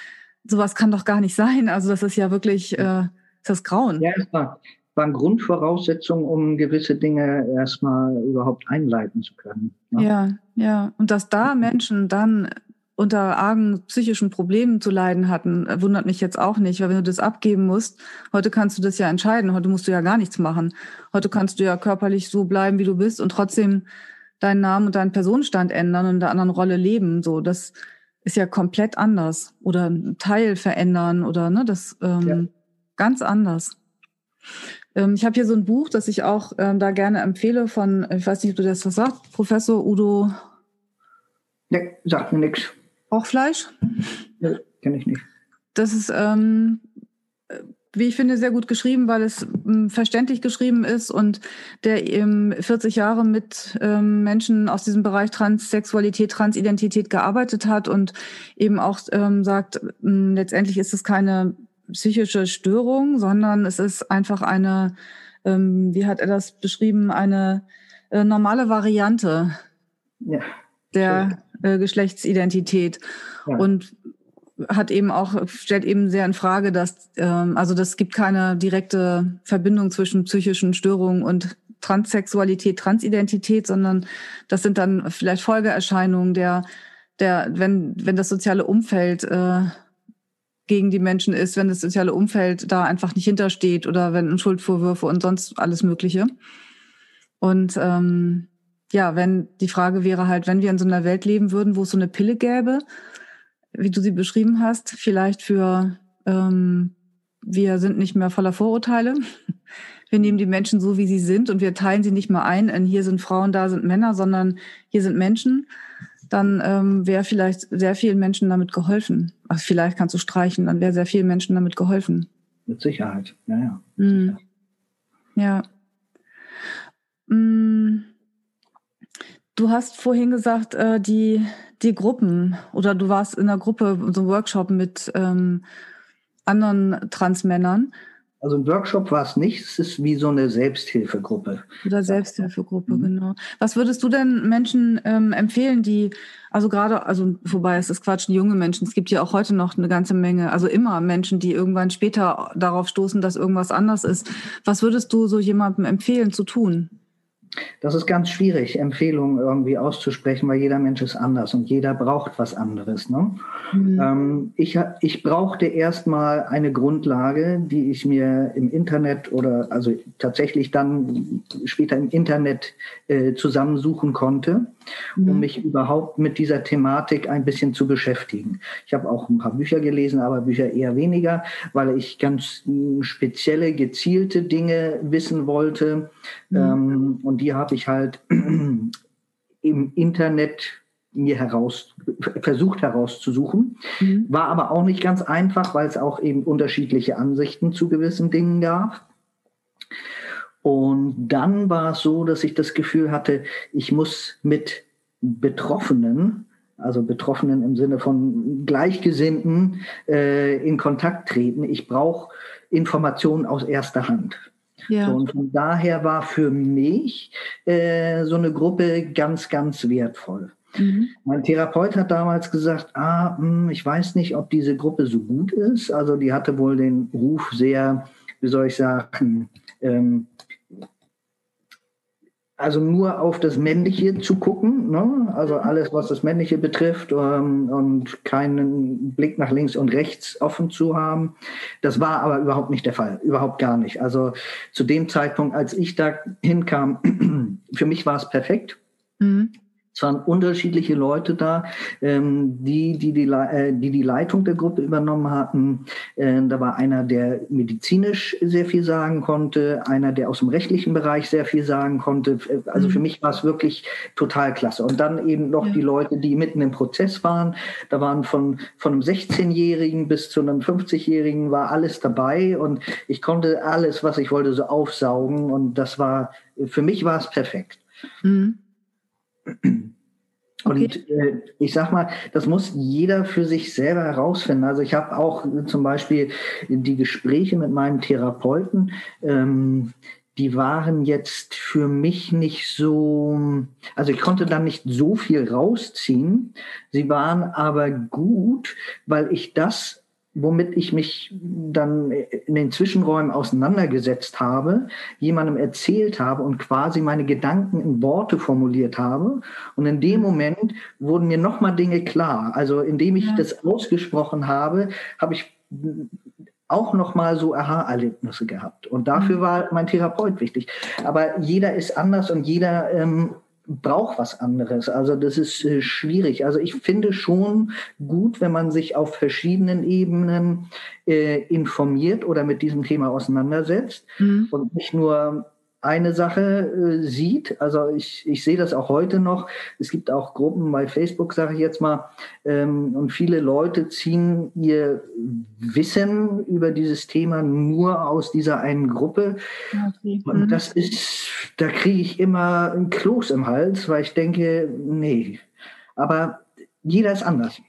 sowas kann doch gar nicht sein. Also das ist ja wirklich äh, das Grauen. Ja, es war, waren Grundvoraussetzungen, um gewisse Dinge erstmal überhaupt einleiten zu können. Ne? ja. ja. Und dass da Menschen dann unter argen psychischen Problemen zu leiden hatten, wundert mich jetzt auch nicht, weil wenn du das abgeben musst, heute kannst du das ja entscheiden, heute musst du ja gar nichts machen. Heute kannst du ja körperlich so bleiben, wie du bist und trotzdem deinen Namen und deinen Personenstand ändern und in einer anderen Rolle leben. So, das ist ja komplett anders. Oder einen Teil verändern oder ne, das ähm, ja. ganz anders. Ähm, ich habe hier so ein Buch, das ich auch ähm, da gerne empfehle von, ich weiß nicht, ob du das was sagst, Professor Udo. Ne, sagt mir nichts. Fleisch? Ja, kenne ich nicht. Das ist, ähm, wie ich finde, sehr gut geschrieben, weil es ähm, verständlich geschrieben ist und der eben 40 Jahre mit ähm, Menschen aus diesem Bereich Transsexualität, Transidentität gearbeitet hat und eben auch ähm, sagt, ähm, letztendlich ist es keine psychische Störung, sondern es ist einfach eine, ähm, wie hat er das beschrieben, eine äh, normale Variante ja, der äh, Geschlechtsidentität. Ja. Und hat eben auch, stellt eben sehr in Frage, dass, ähm, also das gibt keine direkte Verbindung zwischen psychischen Störungen und Transsexualität, Transidentität, sondern das sind dann vielleicht Folgeerscheinungen der, der, wenn, wenn das soziale Umfeld äh, gegen die Menschen ist, wenn das soziale Umfeld da einfach nicht hintersteht oder wenn Schuldvorwürfe und sonst alles Mögliche. Und ähm, ja, wenn die Frage wäre halt, wenn wir in so einer Welt leben würden, wo es so eine Pille gäbe, wie du sie beschrieben hast, vielleicht für ähm, wir sind nicht mehr voller Vorurteile. Wir nehmen die Menschen so, wie sie sind und wir teilen sie nicht mehr ein in hier sind Frauen, da sind Männer, sondern hier sind Menschen. Dann ähm, wäre vielleicht sehr vielen Menschen damit geholfen. Also vielleicht kannst du streichen, dann wäre sehr vielen Menschen damit geholfen. Mit Sicherheit, ja, ja. Mm. Ja. Mm. Du hast vorhin gesagt, äh, die die Gruppen oder du warst in einer Gruppe, so einem Workshop mit ähm, anderen Transmännern. Also ein Workshop war es nicht, es ist wie so eine Selbsthilfegruppe. Oder Selbsthilfegruppe, mhm. genau. Was würdest du denn Menschen ähm, empfehlen, die, also gerade, also vorbei, es ist Quatsch, junge Menschen, es gibt ja auch heute noch eine ganze Menge, also immer Menschen, die irgendwann später darauf stoßen, dass irgendwas anders ist. Was würdest du so jemandem empfehlen zu tun? Das ist ganz schwierig, Empfehlungen irgendwie auszusprechen, weil jeder Mensch ist anders und jeder braucht was anderes. Ne? Mhm. Ähm, ich, ich brauchte erstmal eine Grundlage, die ich mir im Internet oder also tatsächlich dann später im Internet äh, zusammensuchen konnte. Um mich überhaupt mit dieser Thematik ein bisschen zu beschäftigen. Ich habe auch ein paar Bücher gelesen, aber Bücher eher weniger, weil ich ganz spezielle, gezielte Dinge wissen wollte. Mhm. Ähm, und die habe ich halt im Internet mir heraus versucht herauszusuchen. Mhm. War aber auch nicht ganz einfach, weil es auch eben unterschiedliche Ansichten zu gewissen Dingen gab. Und dann war es so, dass ich das Gefühl hatte, ich muss mit Betroffenen, also Betroffenen im Sinne von Gleichgesinnten, äh, in Kontakt treten. Ich brauche Informationen aus erster Hand. Ja. So, und von daher war für mich äh, so eine Gruppe ganz, ganz wertvoll. Mhm. Mein Therapeut hat damals gesagt, ah, mh, hm, ich weiß nicht, ob diese Gruppe so gut ist. Also die hatte wohl den Ruf sehr, wie soll ich sagen, ähm, also nur auf das Männliche zu gucken, ne? also alles, was das Männliche betrifft ähm, und keinen Blick nach links und rechts offen zu haben. Das war aber überhaupt nicht der Fall, überhaupt gar nicht. Also zu dem Zeitpunkt, als ich da hinkam, für mich war es perfekt. Mhm. Es waren unterschiedliche Leute da, ähm, die, die, die, äh, die die Leitung der Gruppe übernommen hatten. Äh, da war einer, der medizinisch sehr viel sagen konnte, einer, der aus dem rechtlichen Bereich sehr viel sagen konnte. Also mhm. für mich war es wirklich total klasse. Und dann eben noch ja. die Leute, die mitten im Prozess waren. Da waren von, von einem 16-Jährigen bis zu einem 50-Jährigen war alles dabei. Und ich konnte alles, was ich wollte, so aufsaugen. Und das war, für mich war es perfekt. Mhm. Und äh, ich sag mal, das muss jeder für sich selber herausfinden. Also ich habe auch zum Beispiel die Gespräche mit meinem Therapeuten, ähm, die waren jetzt für mich nicht so, also ich konnte da nicht so viel rausziehen. Sie waren aber gut, weil ich das womit ich mich dann in den Zwischenräumen auseinandergesetzt habe, jemandem erzählt habe und quasi meine Gedanken in Worte formuliert habe. Und in dem Moment wurden mir nochmal Dinge klar. Also indem ich ja. das ausgesprochen habe, habe ich auch nochmal so Aha-Erlebnisse gehabt. Und dafür mhm. war mein Therapeut wichtig. Aber jeder ist anders und jeder ähm, braucht was anderes. Also das ist äh, schwierig. Also ich finde schon gut, wenn man sich auf verschiedenen Ebenen äh, informiert oder mit diesem Thema auseinandersetzt mhm. und nicht nur eine Sache äh, sieht. Also ich, ich sehe das auch heute noch. Es gibt auch Gruppen bei Facebook, sage ich jetzt mal, ähm, und viele Leute ziehen ihr Wissen über dieses Thema nur aus dieser einen Gruppe. Okay. Und mhm. das ist, da kriege ich immer ein Kloß im Hals, weil ich denke, nee. Aber jeder ist anders.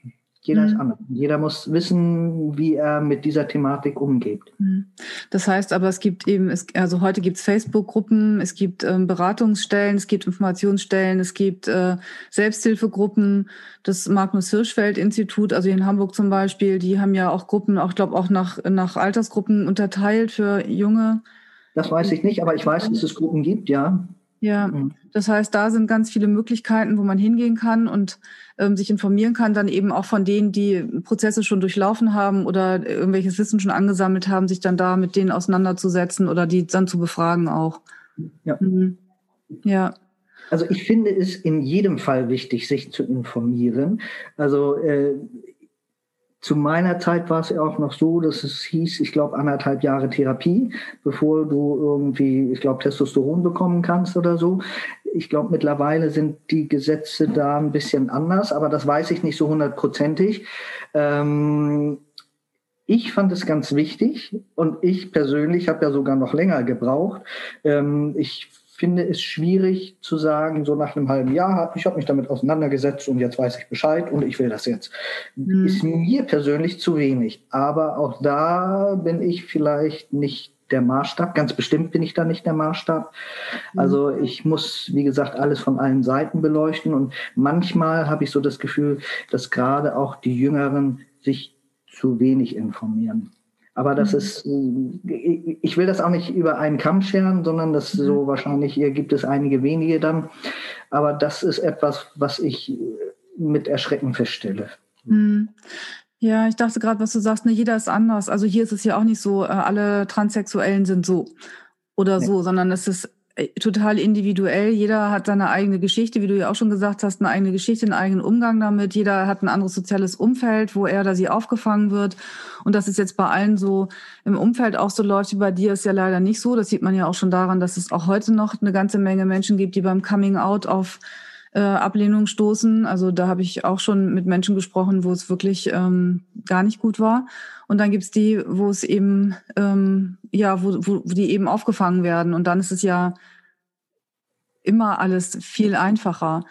Jeder mhm. ist anders. Jeder muss wissen, wie er mit dieser Thematik umgeht. Mhm. Das heißt aber, es gibt eben, es, also heute gibt es Facebook-Gruppen, es gibt ähm, Beratungsstellen, es gibt Informationsstellen, es gibt äh, Selbsthilfegruppen. Das Magnus Hirschfeld-Institut, also hier in Hamburg zum Beispiel, die haben ja auch Gruppen, auch glaube auch nach, nach Altersgruppen unterteilt für junge. Das weiß ich nicht, aber ich weiß, dass es Gruppen gibt, ja. Ja, das heißt, da sind ganz viele Möglichkeiten, wo man hingehen kann und ähm, sich informieren kann, dann eben auch von denen, die Prozesse schon durchlaufen haben oder irgendwelches Wissen schon angesammelt haben, sich dann da mit denen auseinanderzusetzen oder die dann zu befragen auch. Ja. Mhm. Ja. Also ich finde es in jedem Fall wichtig, sich zu informieren. Also äh, zu meiner Zeit war es auch noch so, dass es hieß, ich glaube, anderthalb Jahre Therapie, bevor du irgendwie, ich glaube, Testosteron bekommen kannst oder so. Ich glaube, mittlerweile sind die Gesetze da ein bisschen anders, aber das weiß ich nicht so hundertprozentig. Ähm, ich fand es ganz wichtig und ich persönlich habe ja sogar noch länger gebraucht. Ähm, ich finde es schwierig zu sagen, so nach einem halben Jahr, ich habe mich damit auseinandergesetzt und jetzt weiß ich Bescheid und ich will das jetzt. Mhm. Ist mir persönlich zu wenig. Aber auch da bin ich vielleicht nicht der Maßstab. Ganz bestimmt bin ich da nicht der Maßstab. Mhm. Also ich muss, wie gesagt, alles von allen Seiten beleuchten. Und manchmal habe ich so das Gefühl, dass gerade auch die Jüngeren sich zu wenig informieren. Aber das mhm. ist, äh, ich will das auch nicht über einen Kamm scheren, sondern das mhm. so wahrscheinlich, hier gibt es einige wenige dann. Aber das ist etwas, was ich äh, mit Erschrecken feststelle. Mhm. Ja, ich dachte gerade, was du sagst, ne, jeder ist anders. Also hier ist es ja auch nicht so, äh, alle Transsexuellen sind so oder so, sondern es ist total individuell. Jeder hat seine eigene Geschichte, wie du ja auch schon gesagt hast, eine eigene Geschichte, einen eigenen Umgang damit. Jeder hat ein anderes soziales Umfeld, wo er oder sie aufgefangen wird. Und das ist jetzt bei allen so im Umfeld auch so läuft wie bei dir, ist ja leider nicht so. Das sieht man ja auch schon daran, dass es auch heute noch eine ganze Menge Menschen gibt, die beim Coming Out auf äh, Ablehnung stoßen. Also da habe ich auch schon mit Menschen gesprochen, wo es wirklich ähm, gar nicht gut war. Und dann gibt's die, wo es eben, ähm, ja, wo, wo, wo die eben aufgefangen werden. Und dann ist es ja immer alles viel einfacher,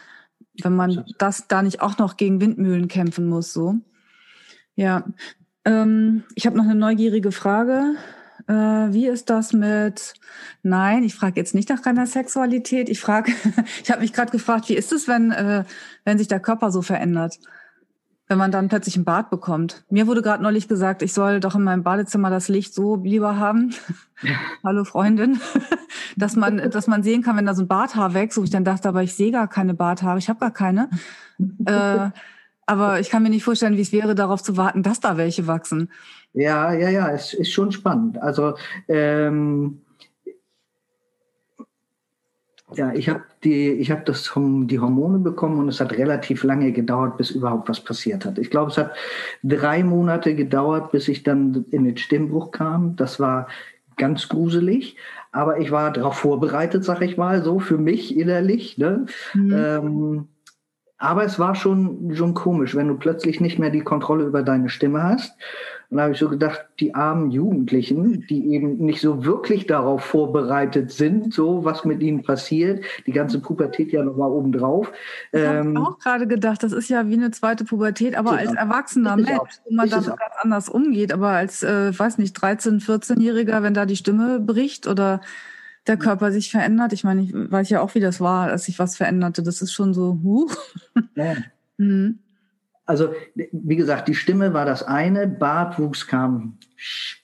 wenn man das da nicht auch noch gegen Windmühlen kämpfen muss. So. Ja. Ähm, ich habe noch eine neugierige Frage. Äh, wie ist das mit, nein, ich frage jetzt nicht nach deiner Sexualität. Ich frage, ich habe mich gerade gefragt, wie ist es, wenn, äh, wenn sich der Körper so verändert? Wenn man dann plötzlich ein Bad bekommt. Mir wurde gerade neulich gesagt, ich soll doch in meinem Badezimmer das Licht so lieber haben. Hallo Freundin, dass man, dass man sehen kann, wenn da so ein Barthaar wächst. Wo ich dann dachte, aber ich sehe gar keine Barthaare, ich habe gar keine. äh, aber ich kann mir nicht vorstellen, wie es wäre, darauf zu warten, dass da welche wachsen. Ja, ja, ja, es ist schon spannend. Also ähm, ja, ich habe die, ich habe das die Hormone bekommen und es hat relativ lange gedauert, bis überhaupt was passiert hat. Ich glaube, es hat drei Monate gedauert, bis ich dann in den Stimmbruch kam. Das war ganz gruselig, aber ich war darauf vorbereitet, sag ich mal, so für mich innerlich. Ne? Mhm. Ähm, aber es war schon, schon komisch, wenn du plötzlich nicht mehr die Kontrolle über deine Stimme hast Und da habe ich so gedacht, die armen Jugendlichen, die eben nicht so wirklich darauf vorbereitet sind, so was mit ihnen passiert, die ganze Pubertät ja nochmal obendrauf. Ich ähm, habe auch gerade gedacht, das ist ja wie eine zweite Pubertät, aber als erwachsener Mensch, wo man damit ganz anders umgeht. Aber als, äh, weiß nicht, 13-, 14-Jähriger, wenn da die Stimme bricht oder der Körper sich verändert. Ich meine, ich weiß ja auch, wie das war, als sich was veränderte. Das ist schon so, huh. Ja. mhm. Also, wie gesagt, die Stimme war das eine, Bartwuchs kam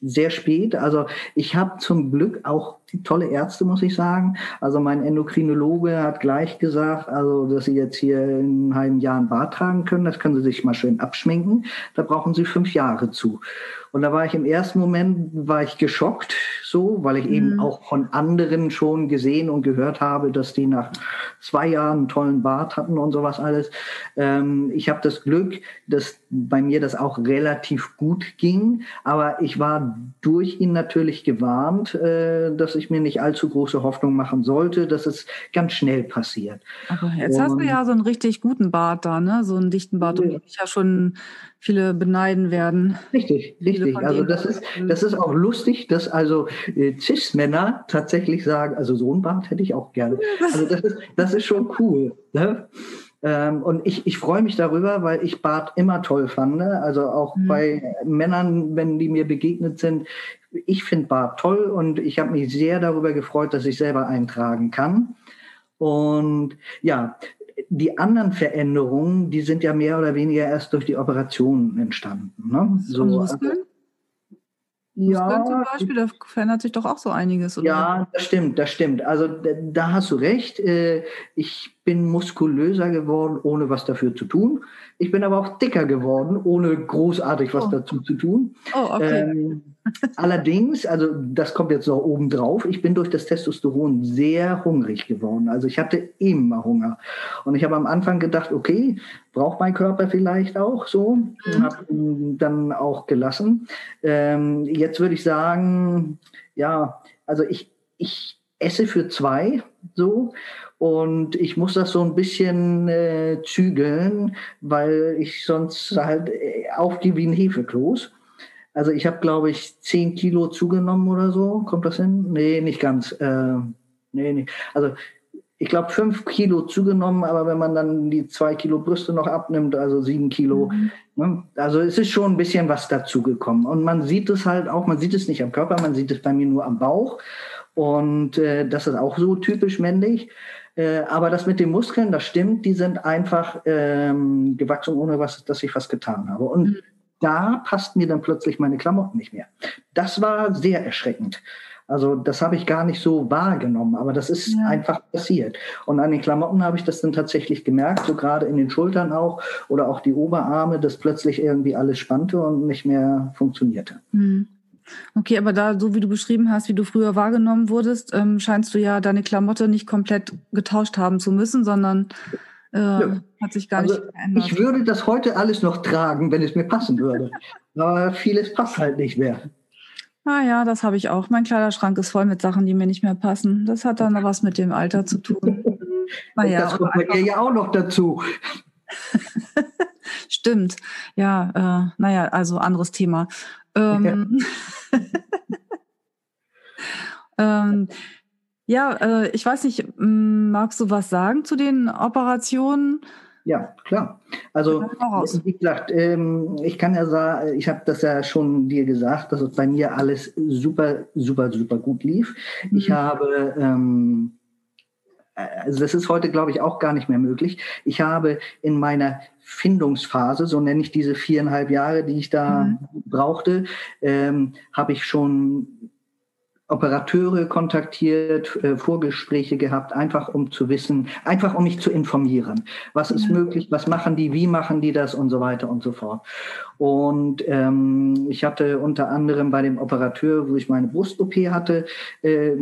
sehr spät. Also ich habe zum Glück auch tolle Ärzte, muss ich sagen. Also mein Endokrinologe hat gleich gesagt, also dass Sie jetzt hier in einem halben Jahr ein Bart tragen können, das können Sie sich mal schön abschminken. Da brauchen Sie fünf Jahre zu. Und da war ich im ersten Moment, war ich geschockt, so, weil ich mhm. eben auch von anderen schon gesehen und gehört habe, dass die nach zwei Jahren einen tollen Bart hatten und sowas alles. Ähm, ich habe das Glück, dass bei mir das auch relativ gut ging, aber ich war durch ihn natürlich gewarnt, äh, dass ich mir nicht allzu große Hoffnung machen sollte, dass es ganz schnell passiert. Aber jetzt und, hast du ja so einen richtig guten Bart da, ne? So einen dichten Bart, ja. und ich ja schon viele beneiden werden. Richtig, richtig. Also das ist, das ist auch lustig, dass also äh, Cis-Männer tatsächlich sagen, also so ein Bart hätte ich auch gerne. Also das ist, das ist schon cool. Ne? Ähm, und ich, ich freue mich darüber, weil ich Bart immer toll fand. Ne? Also auch mhm. bei Männern, wenn die mir begegnet sind. Ich finde Bart toll und ich habe mich sehr darüber gefreut, dass ich selber eintragen kann. Und ja, die anderen Veränderungen, die sind ja mehr oder weniger erst durch die Operation entstanden. Ne? So, also, ja, zum Beispiel, da verändert sich doch auch so einiges. Oder? Ja, das stimmt, das stimmt. Also da hast du recht. Äh, ich bin muskulöser geworden, ohne was dafür zu tun. Ich bin aber auch dicker geworden, ohne großartig was oh. dazu zu tun. Oh, okay. Ähm, allerdings, also das kommt jetzt noch oben drauf, ich bin durch das Testosteron sehr hungrig geworden. Also ich hatte immer Hunger. Und ich habe am Anfang gedacht, okay, braucht mein Körper vielleicht auch so. Mhm. Habe dann auch gelassen. Ähm, jetzt würde ich sagen, ja, also ich, ich esse für zwei so und ich muss das so ein bisschen äh, zügeln, weil ich sonst halt äh, aufgehe wie ein Hefekloß. Also ich habe, glaube ich, zehn Kilo zugenommen oder so. Kommt das hin? Nee, nicht ganz. Äh, nee, nee. Also ich glaube, fünf Kilo zugenommen, aber wenn man dann die zwei Kilo Brüste noch abnimmt, also sieben Kilo, mhm. ne? also es ist schon ein bisschen was dazugekommen. Und man sieht es halt auch, man sieht es nicht am Körper, man sieht es bei mir nur am Bauch. Und äh, das ist auch so typisch männlich. Äh, aber das mit den Muskeln, das stimmt, die sind einfach ähm, gewachsen, ohne was, dass ich was getan habe. Und mhm. Da passten mir dann plötzlich meine Klamotten nicht mehr. Das war sehr erschreckend. Also das habe ich gar nicht so wahrgenommen, aber das ist ja. einfach passiert. Und an den Klamotten habe ich das dann tatsächlich gemerkt, so gerade in den Schultern auch oder auch die Oberarme, dass plötzlich irgendwie alles spannte und nicht mehr funktionierte. Mhm. Okay, aber da, so wie du beschrieben hast, wie du früher wahrgenommen wurdest, ähm, scheinst du ja deine Klamotte nicht komplett getauscht haben zu müssen, sondern äh, ja. hat sich gar also, nicht verändert. Ich würde das heute alles noch tragen, wenn es mir passen würde. aber vieles passt halt nicht mehr. Ah ja, das habe ich auch. Mein Kleiderschrank ist voll mit Sachen, die mir nicht mehr passen. Das hat dann was mit dem Alter zu tun. naja, das kommt bei dir ja auch noch dazu. Stimmt. Ja, äh, naja, also anderes Thema. Ähm, ähm, ja, äh, ich weiß nicht, magst du was sagen zu den Operationen? Ja, klar. Also, wie gesagt, ähm, ich kann ja sagen, ich habe das ja schon dir gesagt, dass es bei mir alles super, super, super gut lief. Mhm. Ich habe ähm, also das ist heute, glaube ich, auch gar nicht mehr möglich. Ich habe in meiner Findungsphase, so nenne ich diese viereinhalb Jahre, die ich da mhm. brauchte, ähm, habe ich schon Operateure kontaktiert, äh, Vorgespräche gehabt, einfach um zu wissen, einfach um mich zu informieren. Was ist mhm. möglich, was machen die, wie machen die das und so weiter und so fort. Und ähm, ich hatte unter anderem bei dem Operateur, wo ich meine Brust-OP hatte, äh,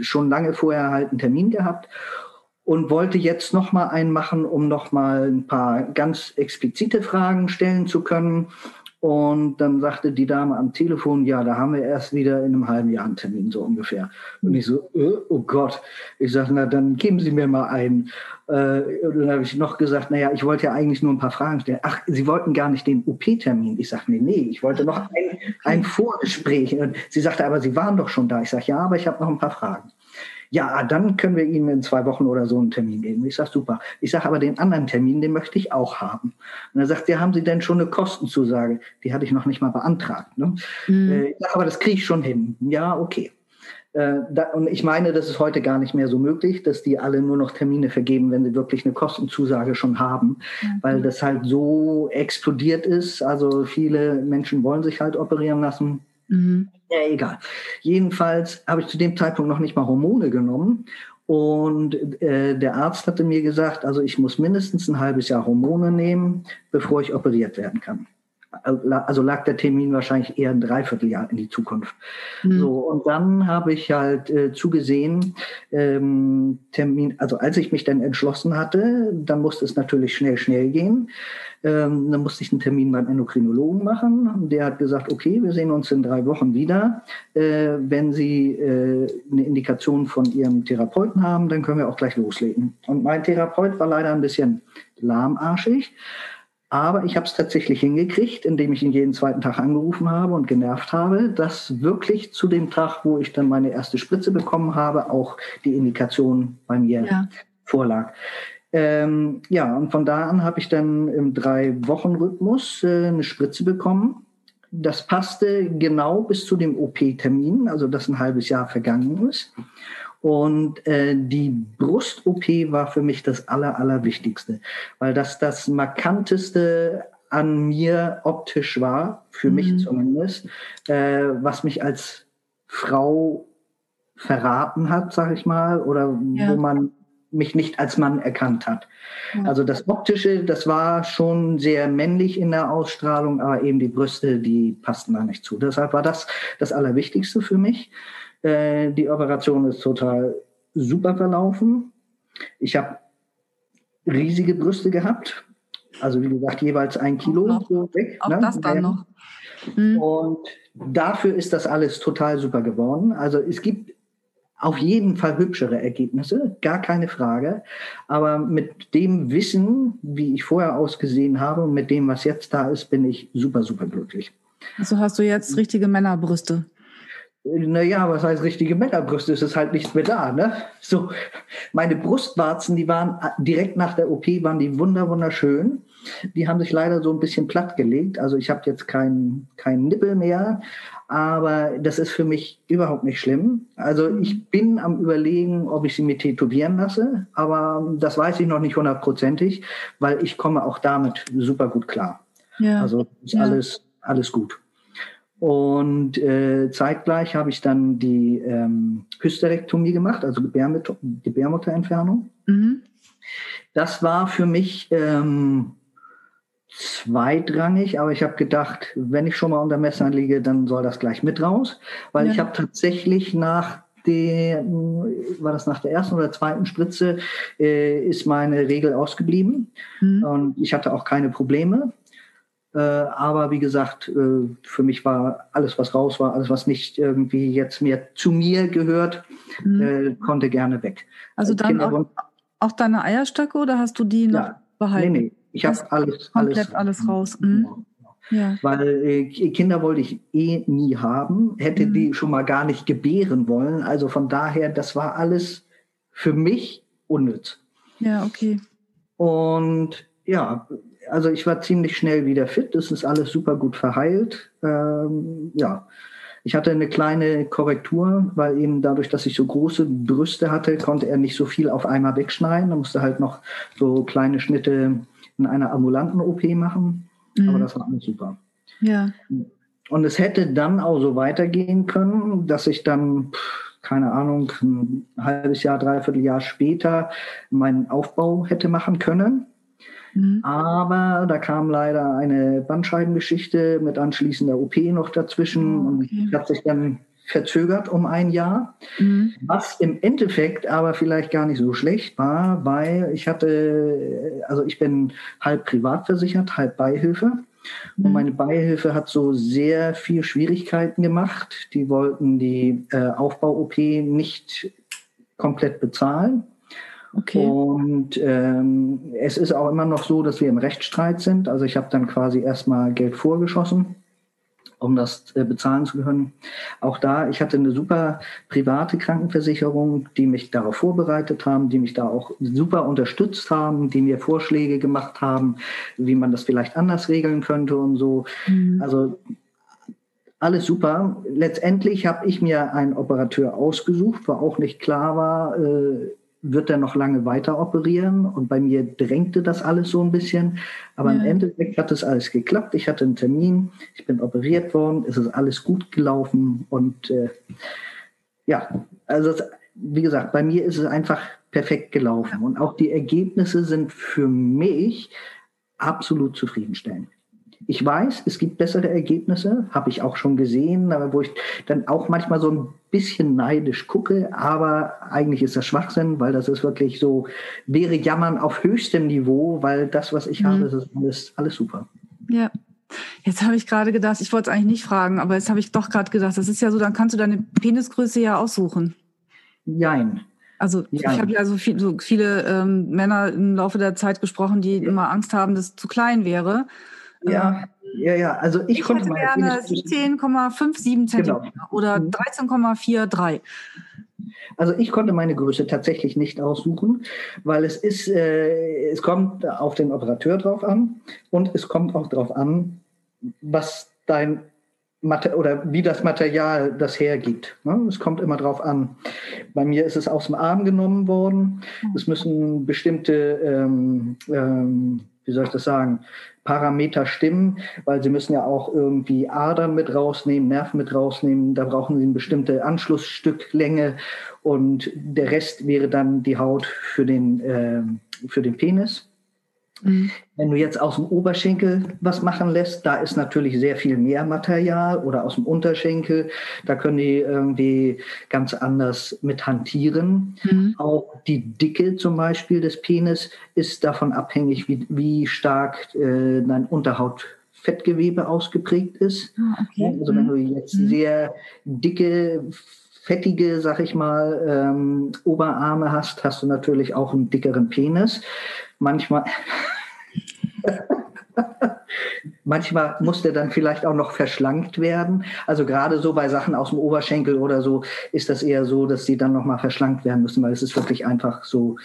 schon lange vorher halt einen Termin gehabt und wollte jetzt noch mal einen machen, um noch mal ein paar ganz explizite Fragen stellen zu können. Und dann sagte die Dame am Telefon, ja, da haben wir erst wieder in einem halben Jahr einen Termin, so ungefähr. Und ich so, äh, oh Gott. Ich sage, na, dann geben Sie mir mal einen. Äh, und dann habe ich noch gesagt, naja, ich wollte ja eigentlich nur ein paar Fragen stellen. Ach, Sie wollten gar nicht den OP-Termin. Ich sage, nee, nee, ich wollte noch ein, ein Vorgespräch. Und sie sagte, aber Sie waren doch schon da. Ich sage, ja, aber ich habe noch ein paar Fragen ja, dann können wir Ihnen in zwei Wochen oder so einen Termin geben. Ich sage, super. Ich sage, aber den anderen Termin, den möchte ich auch haben. Und er sagt, ja, haben Sie denn schon eine Kostenzusage? Die hatte ich noch nicht mal beantragt. Ne? Mhm. Äh, ich sage, aber das kriege ich schon hin. Ja, okay. Äh, und ich meine, das ist heute gar nicht mehr so möglich, dass die alle nur noch Termine vergeben, wenn sie wirklich eine Kostenzusage schon haben, mhm. weil das halt so explodiert ist. Also viele Menschen wollen sich halt operieren lassen. Mhm. Ja, egal. Jedenfalls habe ich zu dem Zeitpunkt noch nicht mal Hormone genommen. Und äh, der Arzt hatte mir gesagt, also ich muss mindestens ein halbes Jahr Hormone nehmen, bevor ich operiert werden kann. Also lag der Termin wahrscheinlich eher ein Dreivierteljahr in die Zukunft. Mhm. So, und dann habe ich halt äh, zugesehen, ähm, Termin, also als ich mich dann entschlossen hatte, dann musste es natürlich schnell, schnell gehen. Ähm, dann musste ich einen Termin beim Endokrinologen machen. Der hat gesagt, okay, wir sehen uns in drei Wochen wieder. Äh, wenn Sie äh, eine Indikation von Ihrem Therapeuten haben, dann können wir auch gleich loslegen. Und mein Therapeut war leider ein bisschen lahmarschig. Aber ich habe es tatsächlich hingekriegt, indem ich ihn jeden zweiten Tag angerufen habe und genervt habe, dass wirklich zu dem Tag, wo ich dann meine erste Spritze bekommen habe, auch die Indikation bei mir ja. vorlag. Ähm, ja, und von da an habe ich dann im Drei-Wochen-Rhythmus äh, eine Spritze bekommen. Das passte genau bis zu dem OP-Termin, also dass ein halbes Jahr vergangen ist. Und äh, die Brust-OP war für mich das Aller, Allerwichtigste, weil das das markanteste an mir optisch war, für mhm. mich zumindest, äh, was mich als Frau verraten hat, sag ich mal, oder ja. wo man mich nicht als Mann erkannt hat. Also das Optische, das war schon sehr männlich in der Ausstrahlung, aber eben die Brüste, die passten da nicht zu. Deshalb war das das Allerwichtigste für mich. Äh, die Operation ist total super verlaufen. Ich habe riesige Brüste gehabt. Also wie gesagt, jeweils ein Kilo auch so weg. Auch ne? das dann noch. Mhm. Und dafür ist das alles total super geworden. Also es gibt auf jeden Fall hübschere Ergebnisse, gar keine Frage. Aber mit dem Wissen, wie ich vorher ausgesehen habe und mit dem, was jetzt da ist, bin ich super, super glücklich. Also hast du jetzt richtige Männerbrüste? Naja, was heißt richtige Männerbrüste? Es ist halt nichts mehr da. Ne? So, meine Brustwarzen, die waren direkt nach der OP, waren die wunder wunderschön. Die haben sich leider so ein bisschen plattgelegt. Also ich habe jetzt keinen kein Nippel mehr, aber das ist für mich überhaupt nicht schlimm. Also ich bin am überlegen, ob ich sie mir tätowieren lasse, aber das weiß ich noch nicht hundertprozentig, weil ich komme auch damit super gut klar. Ja. Also ist ja. alles, alles gut. Und äh, zeitgleich habe ich dann die ähm, Hysterektomie gemacht, also Gebärmutter, Gebärmutterentfernung. Mhm. Das war für mich ähm, zweitrangig, aber ich habe gedacht, wenn ich schon mal unter Messer liege, dann soll das gleich mit raus, weil ja. ich habe tatsächlich nach der, war das nach der ersten oder zweiten Spritze, äh, ist meine Regel ausgeblieben mhm. und ich hatte auch keine Probleme. Äh, aber wie gesagt, äh, für mich war alles, was raus war, alles, was nicht irgendwie jetzt mehr zu mir gehört, mhm. äh, konnte gerne weg. Also dann auch, auch, deine Eierstöcke oder hast du die noch ja, behalten? Nee, nee, ich habe alles, komplett alles, alles raus. Mhm. Ja. Weil äh, Kinder wollte ich eh nie haben, hätte mhm. die schon mal gar nicht gebären wollen. Also von daher, das war alles für mich unnütz. Ja, okay. Und ja, also ich war ziemlich schnell wieder fit. Das ist alles super gut verheilt. Ähm, ja, ich hatte eine kleine Korrektur, weil eben dadurch, dass ich so große Brüste hatte, konnte er nicht so viel auf einmal wegschneiden. Da musste halt noch so kleine Schnitte in einer ambulanten OP machen. Mhm. Aber das war alles super. Ja. Und es hätte dann auch so weitergehen können, dass ich dann, keine Ahnung, ein halbes Jahr, dreiviertel Jahr später meinen Aufbau hätte machen können. Mhm. Aber da kam leider eine Bandscheibengeschichte mit anschließender OP noch dazwischen oh, okay. und hat sich dann verzögert um ein Jahr, mhm. was im Endeffekt aber vielleicht gar nicht so schlecht war, weil ich hatte, also ich bin halb privat versichert, halb Beihilfe. Und mhm. meine Beihilfe hat so sehr viel Schwierigkeiten gemacht. Die wollten die äh, Aufbau-OP nicht komplett bezahlen. Okay. Und ähm, es ist auch immer noch so, dass wir im Rechtsstreit sind. Also ich habe dann quasi erstmal Geld vorgeschossen, um das äh, bezahlen zu können. Auch da, ich hatte eine super private Krankenversicherung, die mich darauf vorbereitet haben, die mich da auch super unterstützt haben, die mir Vorschläge gemacht haben, wie man das vielleicht anders regeln könnte und so. Mhm. Also alles super. Letztendlich habe ich mir einen Operateur ausgesucht, wo auch nicht klar war, äh, wird er noch lange weiter operieren. Und bei mir drängte das alles so ein bisschen. Aber ja. im Endeffekt hat es alles geklappt. Ich hatte einen Termin, ich bin operiert worden, es ist alles gut gelaufen. Und äh, ja, also wie gesagt, bei mir ist es einfach perfekt gelaufen. Und auch die Ergebnisse sind für mich absolut zufriedenstellend. Ich weiß, es gibt bessere Ergebnisse, habe ich auch schon gesehen, wo ich dann auch manchmal so ein bisschen neidisch gucke, aber eigentlich ist das Schwachsinn, weil das ist wirklich so, wäre Jammern auf höchstem Niveau, weil das, was ich mhm. habe, ist alles, alles super. Ja. Jetzt habe ich gerade gedacht, ich wollte es eigentlich nicht fragen, aber jetzt habe ich doch gerade gedacht, das ist ja so, dann kannst du deine Penisgröße ja aussuchen. Jein. Also Jein. ich habe ja so, viel, so viele ähm, Männer im Laufe der Zeit gesprochen, die immer Angst haben, dass es zu klein wäre. Ja, ja, ja. Also ich, ich konnte mal. gerne 17,57 Zentimeter genau. oder 13,43. Mhm. Also ich konnte meine Größe tatsächlich nicht aussuchen, weil es ist, äh, es kommt auf den Operateur drauf an und es kommt auch drauf an, was dein Mater oder wie das Material das hergibt. Ne? Es kommt immer drauf an. Bei mir ist es aus dem Arm genommen worden. Es müssen bestimmte, ähm, ähm, wie soll ich das sagen, Parameter stimmen, weil sie müssen ja auch irgendwie Adern mit rausnehmen, Nerven mit rausnehmen. Da brauchen sie eine bestimmte Anschlussstücklänge und der Rest wäre dann die Haut für den, äh, für den Penis. Mhm. Wenn du jetzt aus dem Oberschenkel was machen lässt, da ist natürlich sehr viel mehr Material oder aus dem Unterschenkel, da können die irgendwie ganz anders mit hantieren. Mhm. Auch die Dicke zum Beispiel des Penis ist davon abhängig, wie, wie stark äh, dein Unterhautfettgewebe ausgeprägt ist. Ah, okay. Also wenn du mhm. jetzt sehr dicke fettige, sag ich mal, ähm, Oberarme hast, hast du natürlich auch einen dickeren Penis. Manchmal, Manchmal muss der dann vielleicht auch noch verschlankt werden. Also gerade so bei Sachen aus dem Oberschenkel oder so ist das eher so, dass die dann nochmal verschlankt werden müssen, weil es ist wirklich einfach so,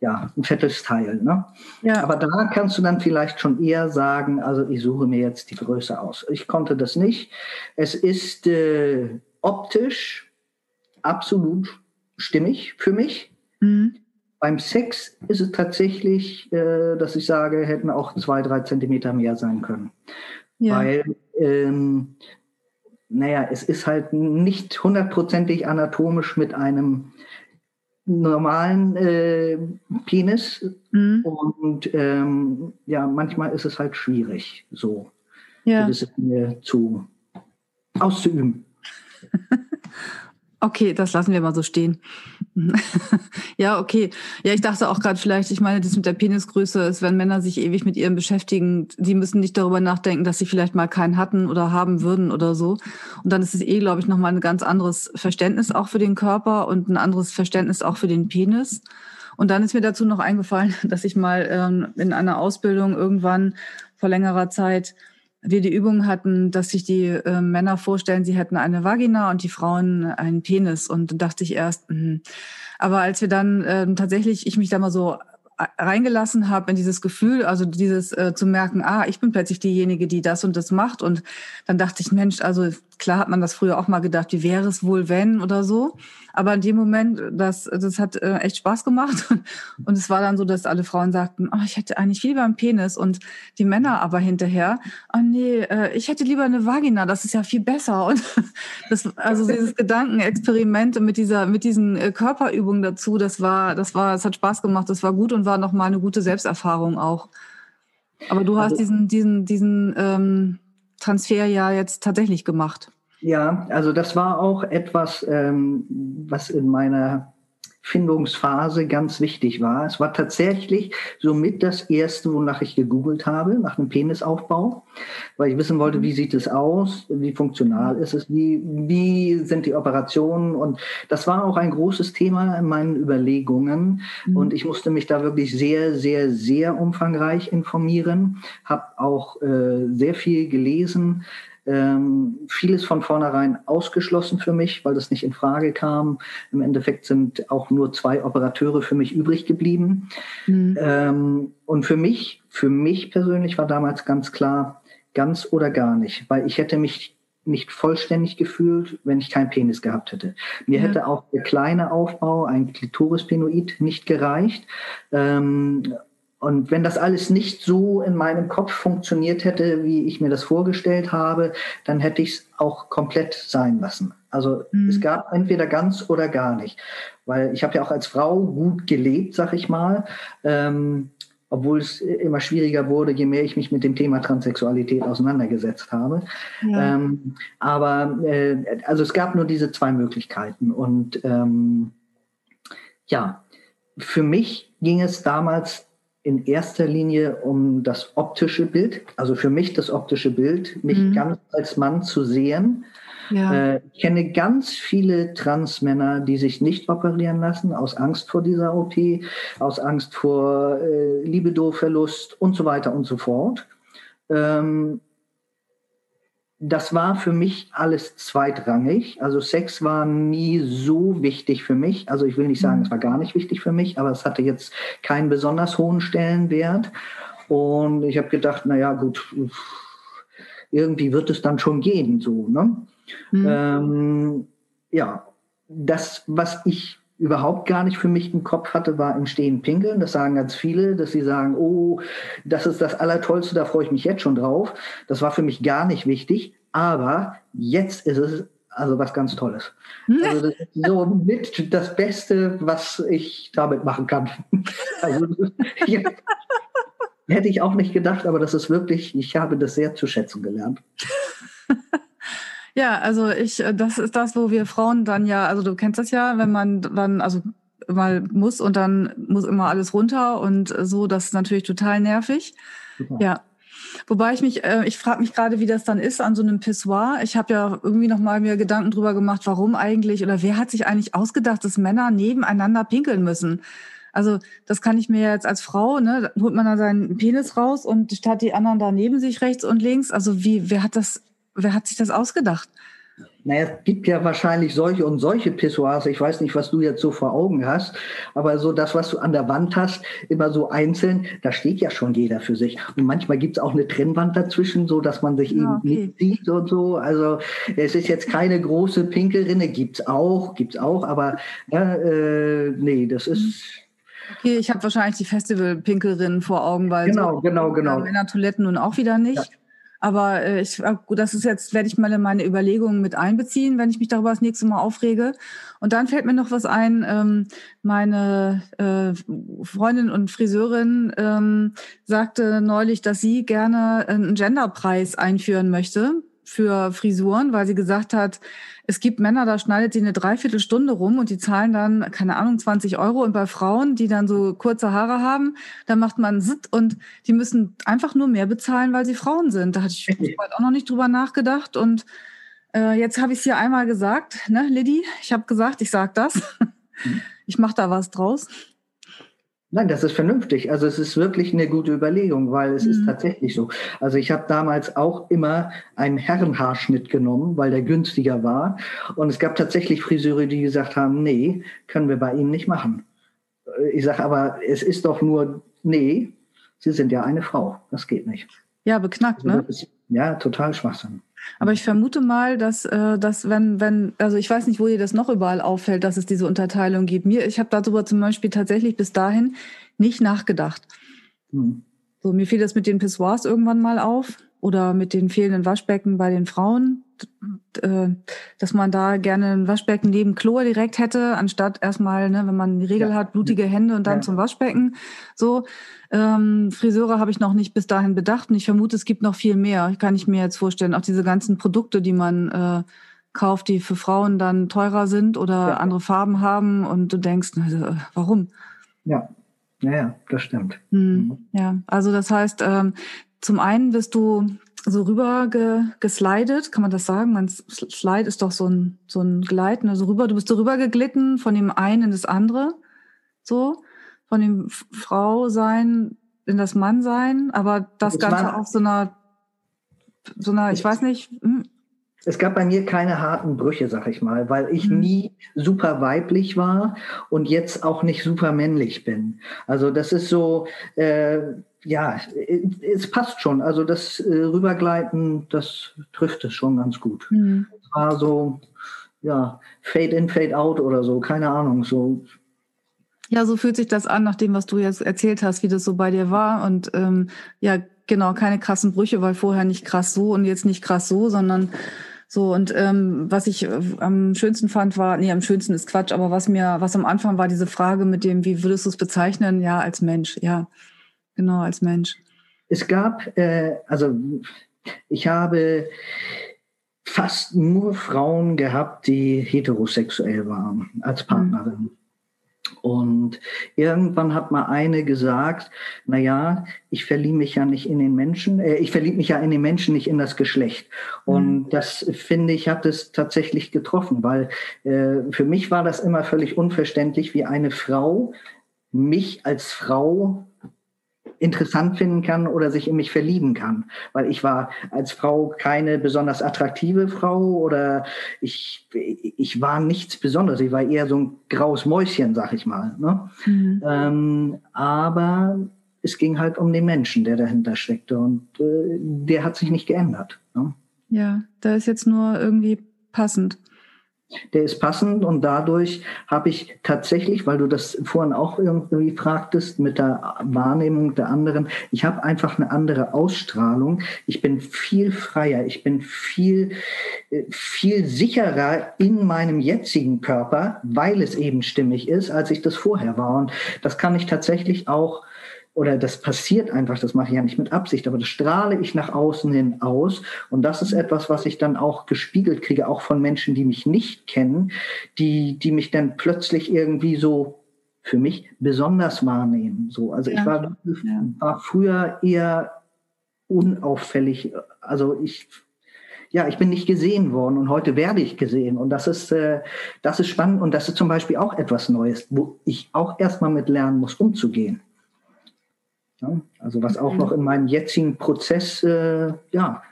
ja, ein fettes Teil. Ne? Ja. Aber da kannst du dann vielleicht schon eher sagen, also ich suche mir jetzt die Größe aus. Ich konnte das nicht. Es ist äh, optisch absolut stimmig für mich. Mhm. Beim Sex ist es tatsächlich, äh, dass ich sage, hätten auch zwei, drei Zentimeter mehr sein können. Ja. Weil, ähm, naja, es ist halt nicht hundertprozentig anatomisch mit einem normalen äh, Penis. Mhm. Und ähm, ja, manchmal ist es halt schwierig, so ja. gewisse Dinge zu auszuüben. Okay, das lassen wir mal so stehen. ja, okay. Ja, ich dachte auch gerade vielleicht, ich meine, das mit der Penisgröße ist, wenn Männer sich ewig mit ihrem beschäftigen, die müssen nicht darüber nachdenken, dass sie vielleicht mal keinen hatten oder haben würden oder so. Und dann ist es eh, glaube ich, nochmal ein ganz anderes Verständnis auch für den Körper und ein anderes Verständnis auch für den Penis. Und dann ist mir dazu noch eingefallen, dass ich mal ähm, in einer Ausbildung irgendwann vor längerer Zeit wir die Übung hatten, dass sich die äh, Männer vorstellen, sie hätten eine Vagina und die Frauen einen Penis. Und dachte ich erst, mh. aber als wir dann äh, tatsächlich, ich mich da mal so reingelassen habe in dieses Gefühl, also dieses äh, zu merken, ah, ich bin plötzlich diejenige, die das und das macht. Und dann dachte ich, Mensch, also klar hat man das früher auch mal gedacht, wie wäre es wohl, wenn oder so. Aber in dem Moment, das, das hat äh, echt Spaß gemacht. Und es war dann so, dass alle Frauen sagten, oh, ich hätte eigentlich viel lieber einen Penis. Und die Männer aber hinterher, oh nee, äh, ich hätte lieber eine Vagina, das ist ja viel besser. Und das, also dieses Gedankenexperiment mit dieser, mit diesen äh, Körperübungen dazu, das war, das war, es hat Spaß gemacht, das war gut und war nochmal eine gute Selbsterfahrung auch. Aber du hast also, diesen, diesen, diesen ähm, Transfer ja jetzt tatsächlich gemacht. Ja, also das war auch etwas, ähm, was in meiner Findungsphase ganz wichtig war. Es war tatsächlich somit das erste, wonach ich gegoogelt habe, nach einem Penisaufbau, weil ich wissen wollte, wie sieht es aus, wie funktional ist es, wie, wie sind die Operationen und das war auch ein großes Thema in meinen Überlegungen mhm. und ich musste mich da wirklich sehr, sehr, sehr umfangreich informieren, habe auch äh, sehr viel gelesen, ähm, vieles von vornherein ausgeschlossen für mich, weil das nicht in Frage kam. Im Endeffekt sind auch nur zwei Operateure für mich übrig geblieben. Mhm. Ähm, und für mich, für mich persönlich war damals ganz klar, ganz oder gar nicht, weil ich hätte mich nicht vollständig gefühlt, wenn ich keinen Penis gehabt hätte. Mir ja. hätte auch der kleine Aufbau, ein Klitorispenoid, nicht gereicht. Ähm, und wenn das alles nicht so in meinem Kopf funktioniert hätte, wie ich mir das vorgestellt habe, dann hätte ich es auch komplett sein lassen. Also mhm. es gab entweder ganz oder gar nicht. Weil ich habe ja auch als Frau gut gelebt, sag ich mal. Ähm, obwohl es immer schwieriger wurde, je mehr ich mich mit dem Thema Transsexualität auseinandergesetzt habe. Ja. Ähm, aber äh, also es gab nur diese zwei Möglichkeiten. Und ähm, ja, für mich ging es damals in erster Linie um das optische Bild, also für mich das optische Bild, mich mhm. ganz als Mann zu sehen. Ja. Äh, ich kenne ganz viele Transmänner, die sich nicht operieren lassen, aus Angst vor dieser OP, aus Angst vor äh, Libido-Verlust und so weiter und so fort. Ähm, das war für mich alles zweitrangig. Also Sex war nie so wichtig für mich. Also ich will nicht sagen, es war gar nicht wichtig für mich, aber es hatte jetzt keinen besonders hohen Stellenwert. Und ich habe gedacht, na ja, gut, irgendwie wird es dann schon gehen, so. Ne? Mhm. Ähm, ja, das, was ich überhaupt gar nicht für mich im Kopf hatte, war im Stehen pinkeln. Das sagen ganz viele, dass sie sagen, oh, das ist das Allertollste, da freue ich mich jetzt schon drauf. Das war für mich gar nicht wichtig, aber jetzt ist es also was ganz Tolles. Also das ist so mit das Beste, was ich damit machen kann. Also ja, hätte ich auch nicht gedacht, aber das ist wirklich, ich habe das sehr zu schätzen gelernt. Ja, also ich, äh, das ist das, wo wir Frauen dann ja, also du kennst das ja, wenn man dann, also mal muss und dann muss immer alles runter und so, das ist natürlich total nervig. Super. Ja. Wobei ich mich, äh, ich frage mich gerade, wie das dann ist an so einem Pissoir. Ich habe ja irgendwie noch mal mir Gedanken drüber gemacht, warum eigentlich oder wer hat sich eigentlich ausgedacht, dass Männer nebeneinander pinkeln müssen. Also das kann ich mir jetzt als Frau, ne, holt man da seinen Penis raus und statt die anderen da neben sich rechts und links. Also wie, wer hat das Wer hat sich das ausgedacht? Naja, es gibt ja wahrscheinlich solche und solche Pissoirs. Ich weiß nicht, was du jetzt so vor Augen hast, aber so das, was du an der Wand hast, immer so einzeln, da steht ja schon jeder für sich. Und manchmal gibt es auch eine Trennwand dazwischen, so dass man sich ja, eben okay. nicht sieht und so. Also es ist jetzt keine große Pinkelrinne, gibt's auch, gibt's auch, aber äh, nee, das ist. Okay, ich habe wahrscheinlich die Festival-Pinkelrinnen vor Augen, weil genau, so genau, genau. Männertoiletten nun auch wieder nicht. Ja. Aber äh, ich, gut, das ist jetzt, werde ich mal in meine Überlegungen mit einbeziehen, wenn ich mich darüber das nächste Mal aufrege. Und dann fällt mir noch was ein. Ähm, meine äh, Freundin und Friseurin ähm, sagte neulich, dass sie gerne einen Genderpreis einführen möchte für Frisuren, weil sie gesagt hat, es gibt Männer, da schneidet sie eine Dreiviertelstunde rum und die zahlen dann, keine Ahnung, 20 Euro. Und bei Frauen, die dann so kurze Haare haben, da macht man Sitt und die müssen einfach nur mehr bezahlen, weil sie Frauen sind. Da hatte ich auch noch nicht drüber nachgedacht. Und äh, jetzt habe ich es hier einmal gesagt, ne, Liddy? Ich habe gesagt, ich sag das. Mhm. Ich mache da was draus. Nein, das ist vernünftig. Also es ist wirklich eine gute Überlegung, weil es mhm. ist tatsächlich so. Also ich habe damals auch immer einen Herrenhaarschnitt genommen, weil der günstiger war. Und es gab tatsächlich Friseure, die gesagt haben, nee, können wir bei Ihnen nicht machen. Ich sage aber, es ist doch nur, nee, Sie sind ja eine Frau. Das geht nicht. Ja, beknackt, also ne? Ist, ja, total Schwachsinn. Aber ich vermute mal, dass, äh, dass wenn, wenn, also ich weiß nicht, wo dir das noch überall auffällt, dass es diese Unterteilung gibt. Mir, ich habe darüber zum Beispiel tatsächlich bis dahin nicht nachgedacht. Hm. So, mir fiel das mit den Pissoirs irgendwann mal auf oder mit den fehlenden Waschbecken bei den Frauen, äh, dass man da gerne ein Waschbecken neben Chlor direkt hätte, anstatt erstmal, ne, wenn man die Regel ja. hat, blutige Hände und dann ja. zum Waschbecken. So, ähm, Friseure habe ich noch nicht bis dahin bedacht und ich vermute, es gibt noch viel mehr. Kann ich mir jetzt vorstellen. Auch diese ganzen Produkte, die man äh, kauft, die für Frauen dann teurer sind oder ja. andere Farben haben und du denkst, also, warum? Ja, ja, ja das stimmt. Mhm. Ja, also das heißt, ähm, zum einen bist du so rüber ge, geslidet, kann man das sagen? Man Slide ist doch so ein so ein Gleiten, also rüber. Du bist so rüber geglitten von dem einen in das andere, so von dem Frau sein in das Mann sein, aber das, das Ganze auf so einer so einer, ich weiß nicht. Hm. Es gab bei mir keine harten Brüche, sag ich mal, weil ich mhm. nie super weiblich war und jetzt auch nicht super männlich bin. Also das ist so, äh, ja, es passt schon. Also das äh, Rübergleiten, das trifft es schon ganz gut. Mhm. Es war so, ja, Fade in, Fade out oder so, keine Ahnung, so. Ja, so fühlt sich das an, nach dem, was du jetzt erzählt hast, wie das so bei dir war. Und ähm, ja, genau, keine krassen Brüche, weil vorher nicht krass so und jetzt nicht krass so, sondern so, und ähm, was ich äh, am schönsten fand, war, nee, am schönsten ist Quatsch, aber was mir, was am Anfang war, diese Frage mit dem, wie würdest du es bezeichnen? Ja, als Mensch, ja. Genau, als Mensch. Es gab, äh, also ich habe fast nur Frauen gehabt, die heterosexuell waren als mhm. Partnerin. Mhm. Und irgendwann hat mal eine gesagt, na ja, ich verliebe mich ja nicht in den Menschen, äh, ich verliebe mich ja in den Menschen, nicht in das Geschlecht. Und mhm. das finde ich, hat es tatsächlich getroffen, weil äh, für mich war das immer völlig unverständlich, wie eine Frau mich als Frau interessant finden kann oder sich in mich verlieben kann. Weil ich war als Frau keine besonders attraktive Frau oder ich, ich war nichts Besonderes. Ich war eher so ein graues Mäuschen, sag ich mal. Ne? Mhm. Ähm, aber es ging halt um den Menschen, der dahinter steckte und äh, der hat sich nicht geändert. Ne? Ja, da ist jetzt nur irgendwie passend der ist passend und dadurch habe ich tatsächlich, weil du das vorhin auch irgendwie fragtest mit der Wahrnehmung der anderen, ich habe einfach eine andere Ausstrahlung. Ich bin viel freier, ich bin viel, äh, viel sicherer in meinem jetzigen Körper, weil es eben stimmig ist, als ich das vorher war. Und das kann ich tatsächlich auch oder das passiert einfach, das mache ich ja nicht mit Absicht, aber das strahle ich nach außen hin aus. Und das ist etwas, was ich dann auch gespiegelt kriege, auch von Menschen, die mich nicht kennen, die, die mich dann plötzlich irgendwie so für mich besonders wahrnehmen. So, also ja. ich war, war früher eher unauffällig. Also ich, ja, ich bin nicht gesehen worden und heute werde ich gesehen. Und das ist, äh, das ist spannend und das ist zum Beispiel auch etwas Neues, wo ich auch erstmal mit lernen muss, umzugehen. Ja, also was auch noch in meinem jetzigen Prozess äh, ja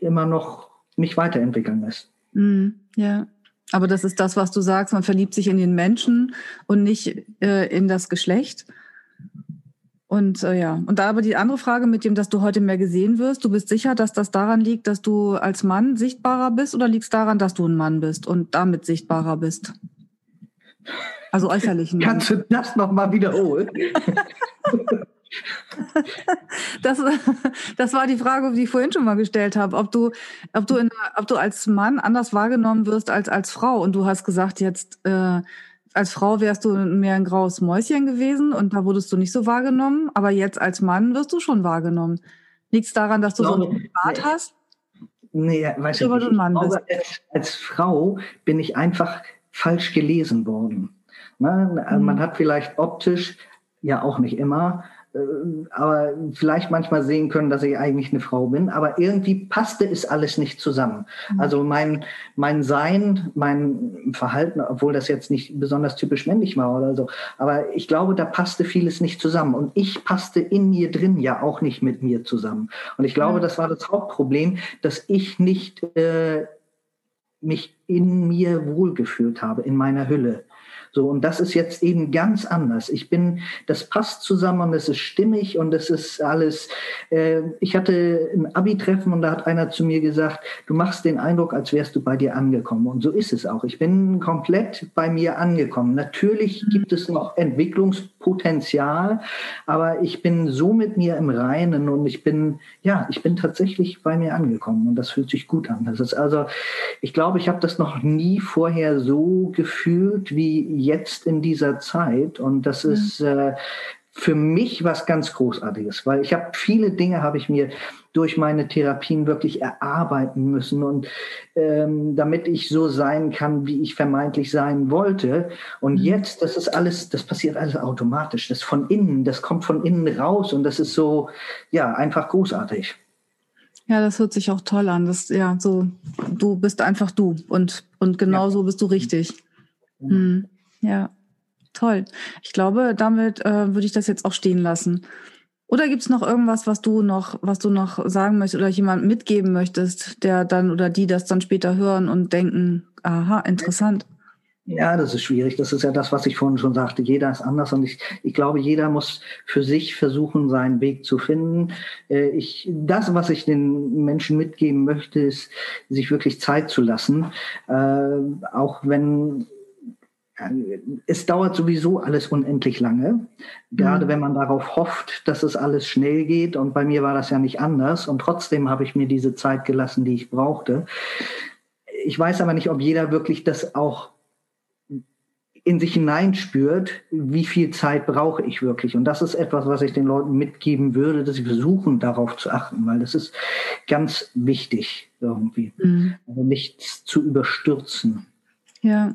immer noch mich weiterentwickeln lässt. Mm, ja, aber das ist das, was du sagst. Man verliebt sich in den Menschen und nicht äh, in das Geschlecht. Und äh, ja, und da aber die andere Frage mit dem, dass du heute mehr gesehen wirst. Du bist sicher, dass das daran liegt, dass du als Mann sichtbarer bist oder liegt es daran, dass du ein Mann bist und damit sichtbarer bist? Also äußerlich. Kannst du das nochmal wiederholen? Das, das war die Frage, die ich vorhin schon mal gestellt habe, ob du, ob du, in, ob du als Mann anders wahrgenommen wirst als als Frau. Und du hast gesagt, jetzt äh, als Frau wärst du mehr ein graues Mäuschen gewesen und da wurdest du nicht so wahrgenommen. Aber jetzt als Mann wirst du schon wahrgenommen. Liegt es daran, dass du so einen Bart nee. hast? Nee, weißt du, ich, ich glaube, als, als Frau bin ich einfach falsch gelesen worden. Ne? Mhm. Man hat vielleicht optisch, ja auch nicht immer, aber vielleicht manchmal sehen können, dass ich eigentlich eine Frau bin. Aber irgendwie passte es alles nicht zusammen. Mhm. Also mein, mein Sein, mein Verhalten, obwohl das jetzt nicht besonders typisch männlich war oder so, aber ich glaube, da passte vieles nicht zusammen. Und ich passte in mir drin ja auch nicht mit mir zusammen. Und ich glaube, das war das Hauptproblem, dass ich nicht äh, mich in mir wohlgefühlt habe, in meiner Hülle. So, und das ist jetzt eben ganz anders. Ich bin, das passt zusammen und es ist stimmig und es ist alles. Äh, ich hatte ein Abi-Treffen und da hat einer zu mir gesagt, du machst den Eindruck, als wärst du bei dir angekommen. Und so ist es auch. Ich bin komplett bei mir angekommen. Natürlich gibt es noch Entwicklungspotenzial, aber ich bin so mit mir im Reinen und ich bin, ja, ich bin tatsächlich bei mir angekommen und das fühlt sich gut an. Das ist also, ich glaube, ich habe das noch nie vorher so gefühlt wie jetzt in dieser Zeit. Und das mhm. ist äh, für mich was ganz Großartiges, weil ich habe viele Dinge, habe ich mir durch meine Therapien wirklich erarbeiten müssen und ähm, damit ich so sein kann, wie ich vermeintlich sein wollte. Und mhm. jetzt, das ist alles, das passiert alles automatisch. Das von innen, das kommt von innen raus und das ist so, ja, einfach großartig. Ja, das hört sich auch toll an. Das, ja, so, du bist einfach du und, und genau ja. so bist du richtig. Mhm. Ja, toll. Ich glaube, damit äh, würde ich das jetzt auch stehen lassen. Oder gibt es noch irgendwas, was du noch, was du noch sagen möchtest oder jemand mitgeben möchtest, der dann oder die das dann später hören und denken, aha, interessant. Ja, das ist schwierig. Das ist ja das, was ich vorhin schon sagte. Jeder ist anders und ich, ich glaube, jeder muss für sich versuchen, seinen Weg zu finden. Äh, ich, das, was ich den Menschen mitgeben möchte, ist, sich wirklich Zeit zu lassen. Äh, auch wenn es dauert sowieso alles unendlich lange, gerade mhm. wenn man darauf hofft, dass es alles schnell geht. Und bei mir war das ja nicht anders. Und trotzdem habe ich mir diese Zeit gelassen, die ich brauchte. Ich weiß aber nicht, ob jeder wirklich das auch in sich hineinspürt, wie viel Zeit brauche ich wirklich. Und das ist etwas, was ich den Leuten mitgeben würde, dass sie versuchen, darauf zu achten, weil das ist ganz wichtig irgendwie. Mhm. Also nichts zu überstürzen. Ja,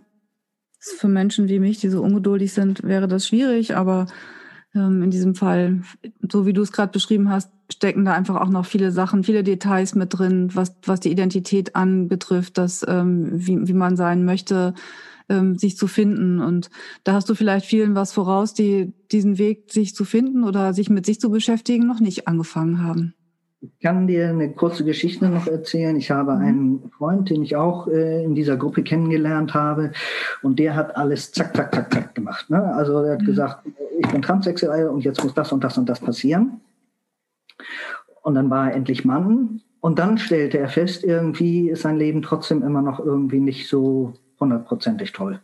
für Menschen wie mich, die so ungeduldig sind, wäre das schwierig, aber ähm, in diesem Fall, so wie du es gerade beschrieben hast, stecken da einfach auch noch viele Sachen, viele Details mit drin, was, was die Identität anbetrifft, dass, ähm, wie, wie man sein möchte, ähm, sich zu finden. Und da hast du vielleicht vielen was voraus, die diesen Weg, sich zu finden oder sich mit sich zu beschäftigen, noch nicht angefangen haben. Ich kann dir eine kurze Geschichte noch erzählen. Ich habe einen Freund, den ich auch äh, in dieser Gruppe kennengelernt habe, und der hat alles zack, zack, zack, zack gemacht. Ne? Also er hat mhm. gesagt, ich bin transsexuell und jetzt muss das und das und das passieren. Und dann war er endlich Mann. Und dann stellte er fest, irgendwie ist sein Leben trotzdem immer noch irgendwie nicht so hundertprozentig toll.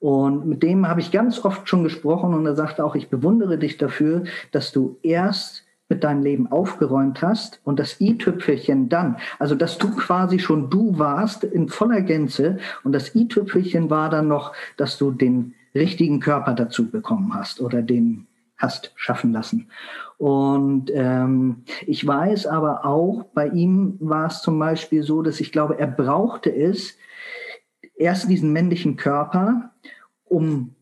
Und mit dem habe ich ganz oft schon gesprochen und er sagte auch, ich bewundere dich dafür, dass du erst mit deinem Leben aufgeräumt hast und das i-Tüpfelchen dann, also dass du quasi schon du warst in voller Gänze und das i-Tüpfelchen war dann noch, dass du den richtigen Körper dazu bekommen hast oder den hast schaffen lassen. Und ähm, ich weiß aber auch, bei ihm war es zum Beispiel so, dass ich glaube, er brauchte es, erst diesen männlichen Körper, um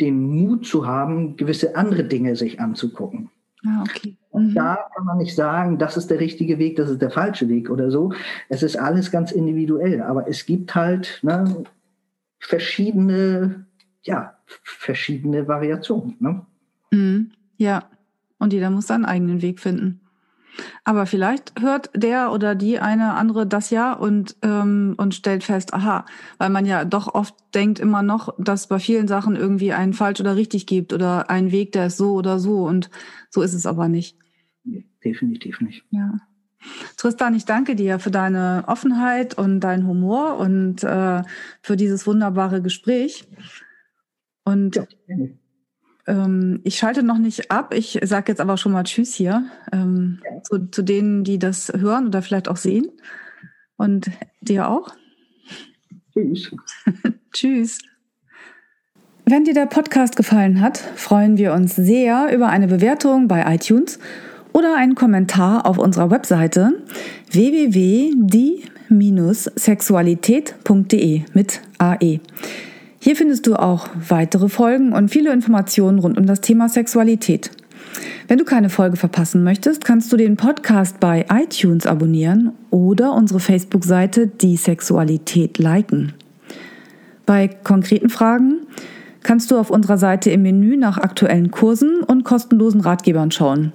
den Mut zu haben, gewisse andere Dinge sich anzugucken. Ah, okay. Und mhm. da kann man nicht sagen, das ist der richtige Weg, das ist der falsche Weg oder so. Es ist alles ganz individuell, aber es gibt halt ne, verschiedene, ja, verschiedene Variationen. Ne? Mhm. Ja, und jeder muss seinen eigenen Weg finden. Aber vielleicht hört der oder die eine andere das ja und, ähm, und stellt fest, aha, weil man ja doch oft denkt immer noch, dass bei vielen Sachen irgendwie einen falsch oder richtig gibt oder einen Weg, der ist so oder so und so ist es aber nicht. Definitiv nicht. Ja. Tristan, ich danke dir für deine Offenheit und deinen Humor und äh, für dieses wunderbare Gespräch. Und ja, ähm, ich schalte noch nicht ab. Ich sage jetzt aber schon mal Tschüss hier ähm, ja. zu, zu denen, die das hören oder vielleicht auch sehen. Und dir auch. Tschüss. Tschüss. Wenn dir der Podcast gefallen hat, freuen wir uns sehr über eine Bewertung bei iTunes oder einen Kommentar auf unserer Webseite www.die-sexualität.de mit AE. Hier findest du auch weitere Folgen und viele Informationen rund um das Thema Sexualität. Wenn du keine Folge verpassen möchtest, kannst du den Podcast bei iTunes abonnieren oder unsere Facebook-Seite Die Sexualität liken. Bei konkreten Fragen kannst du auf unserer Seite im Menü nach aktuellen Kursen und kostenlosen Ratgebern schauen.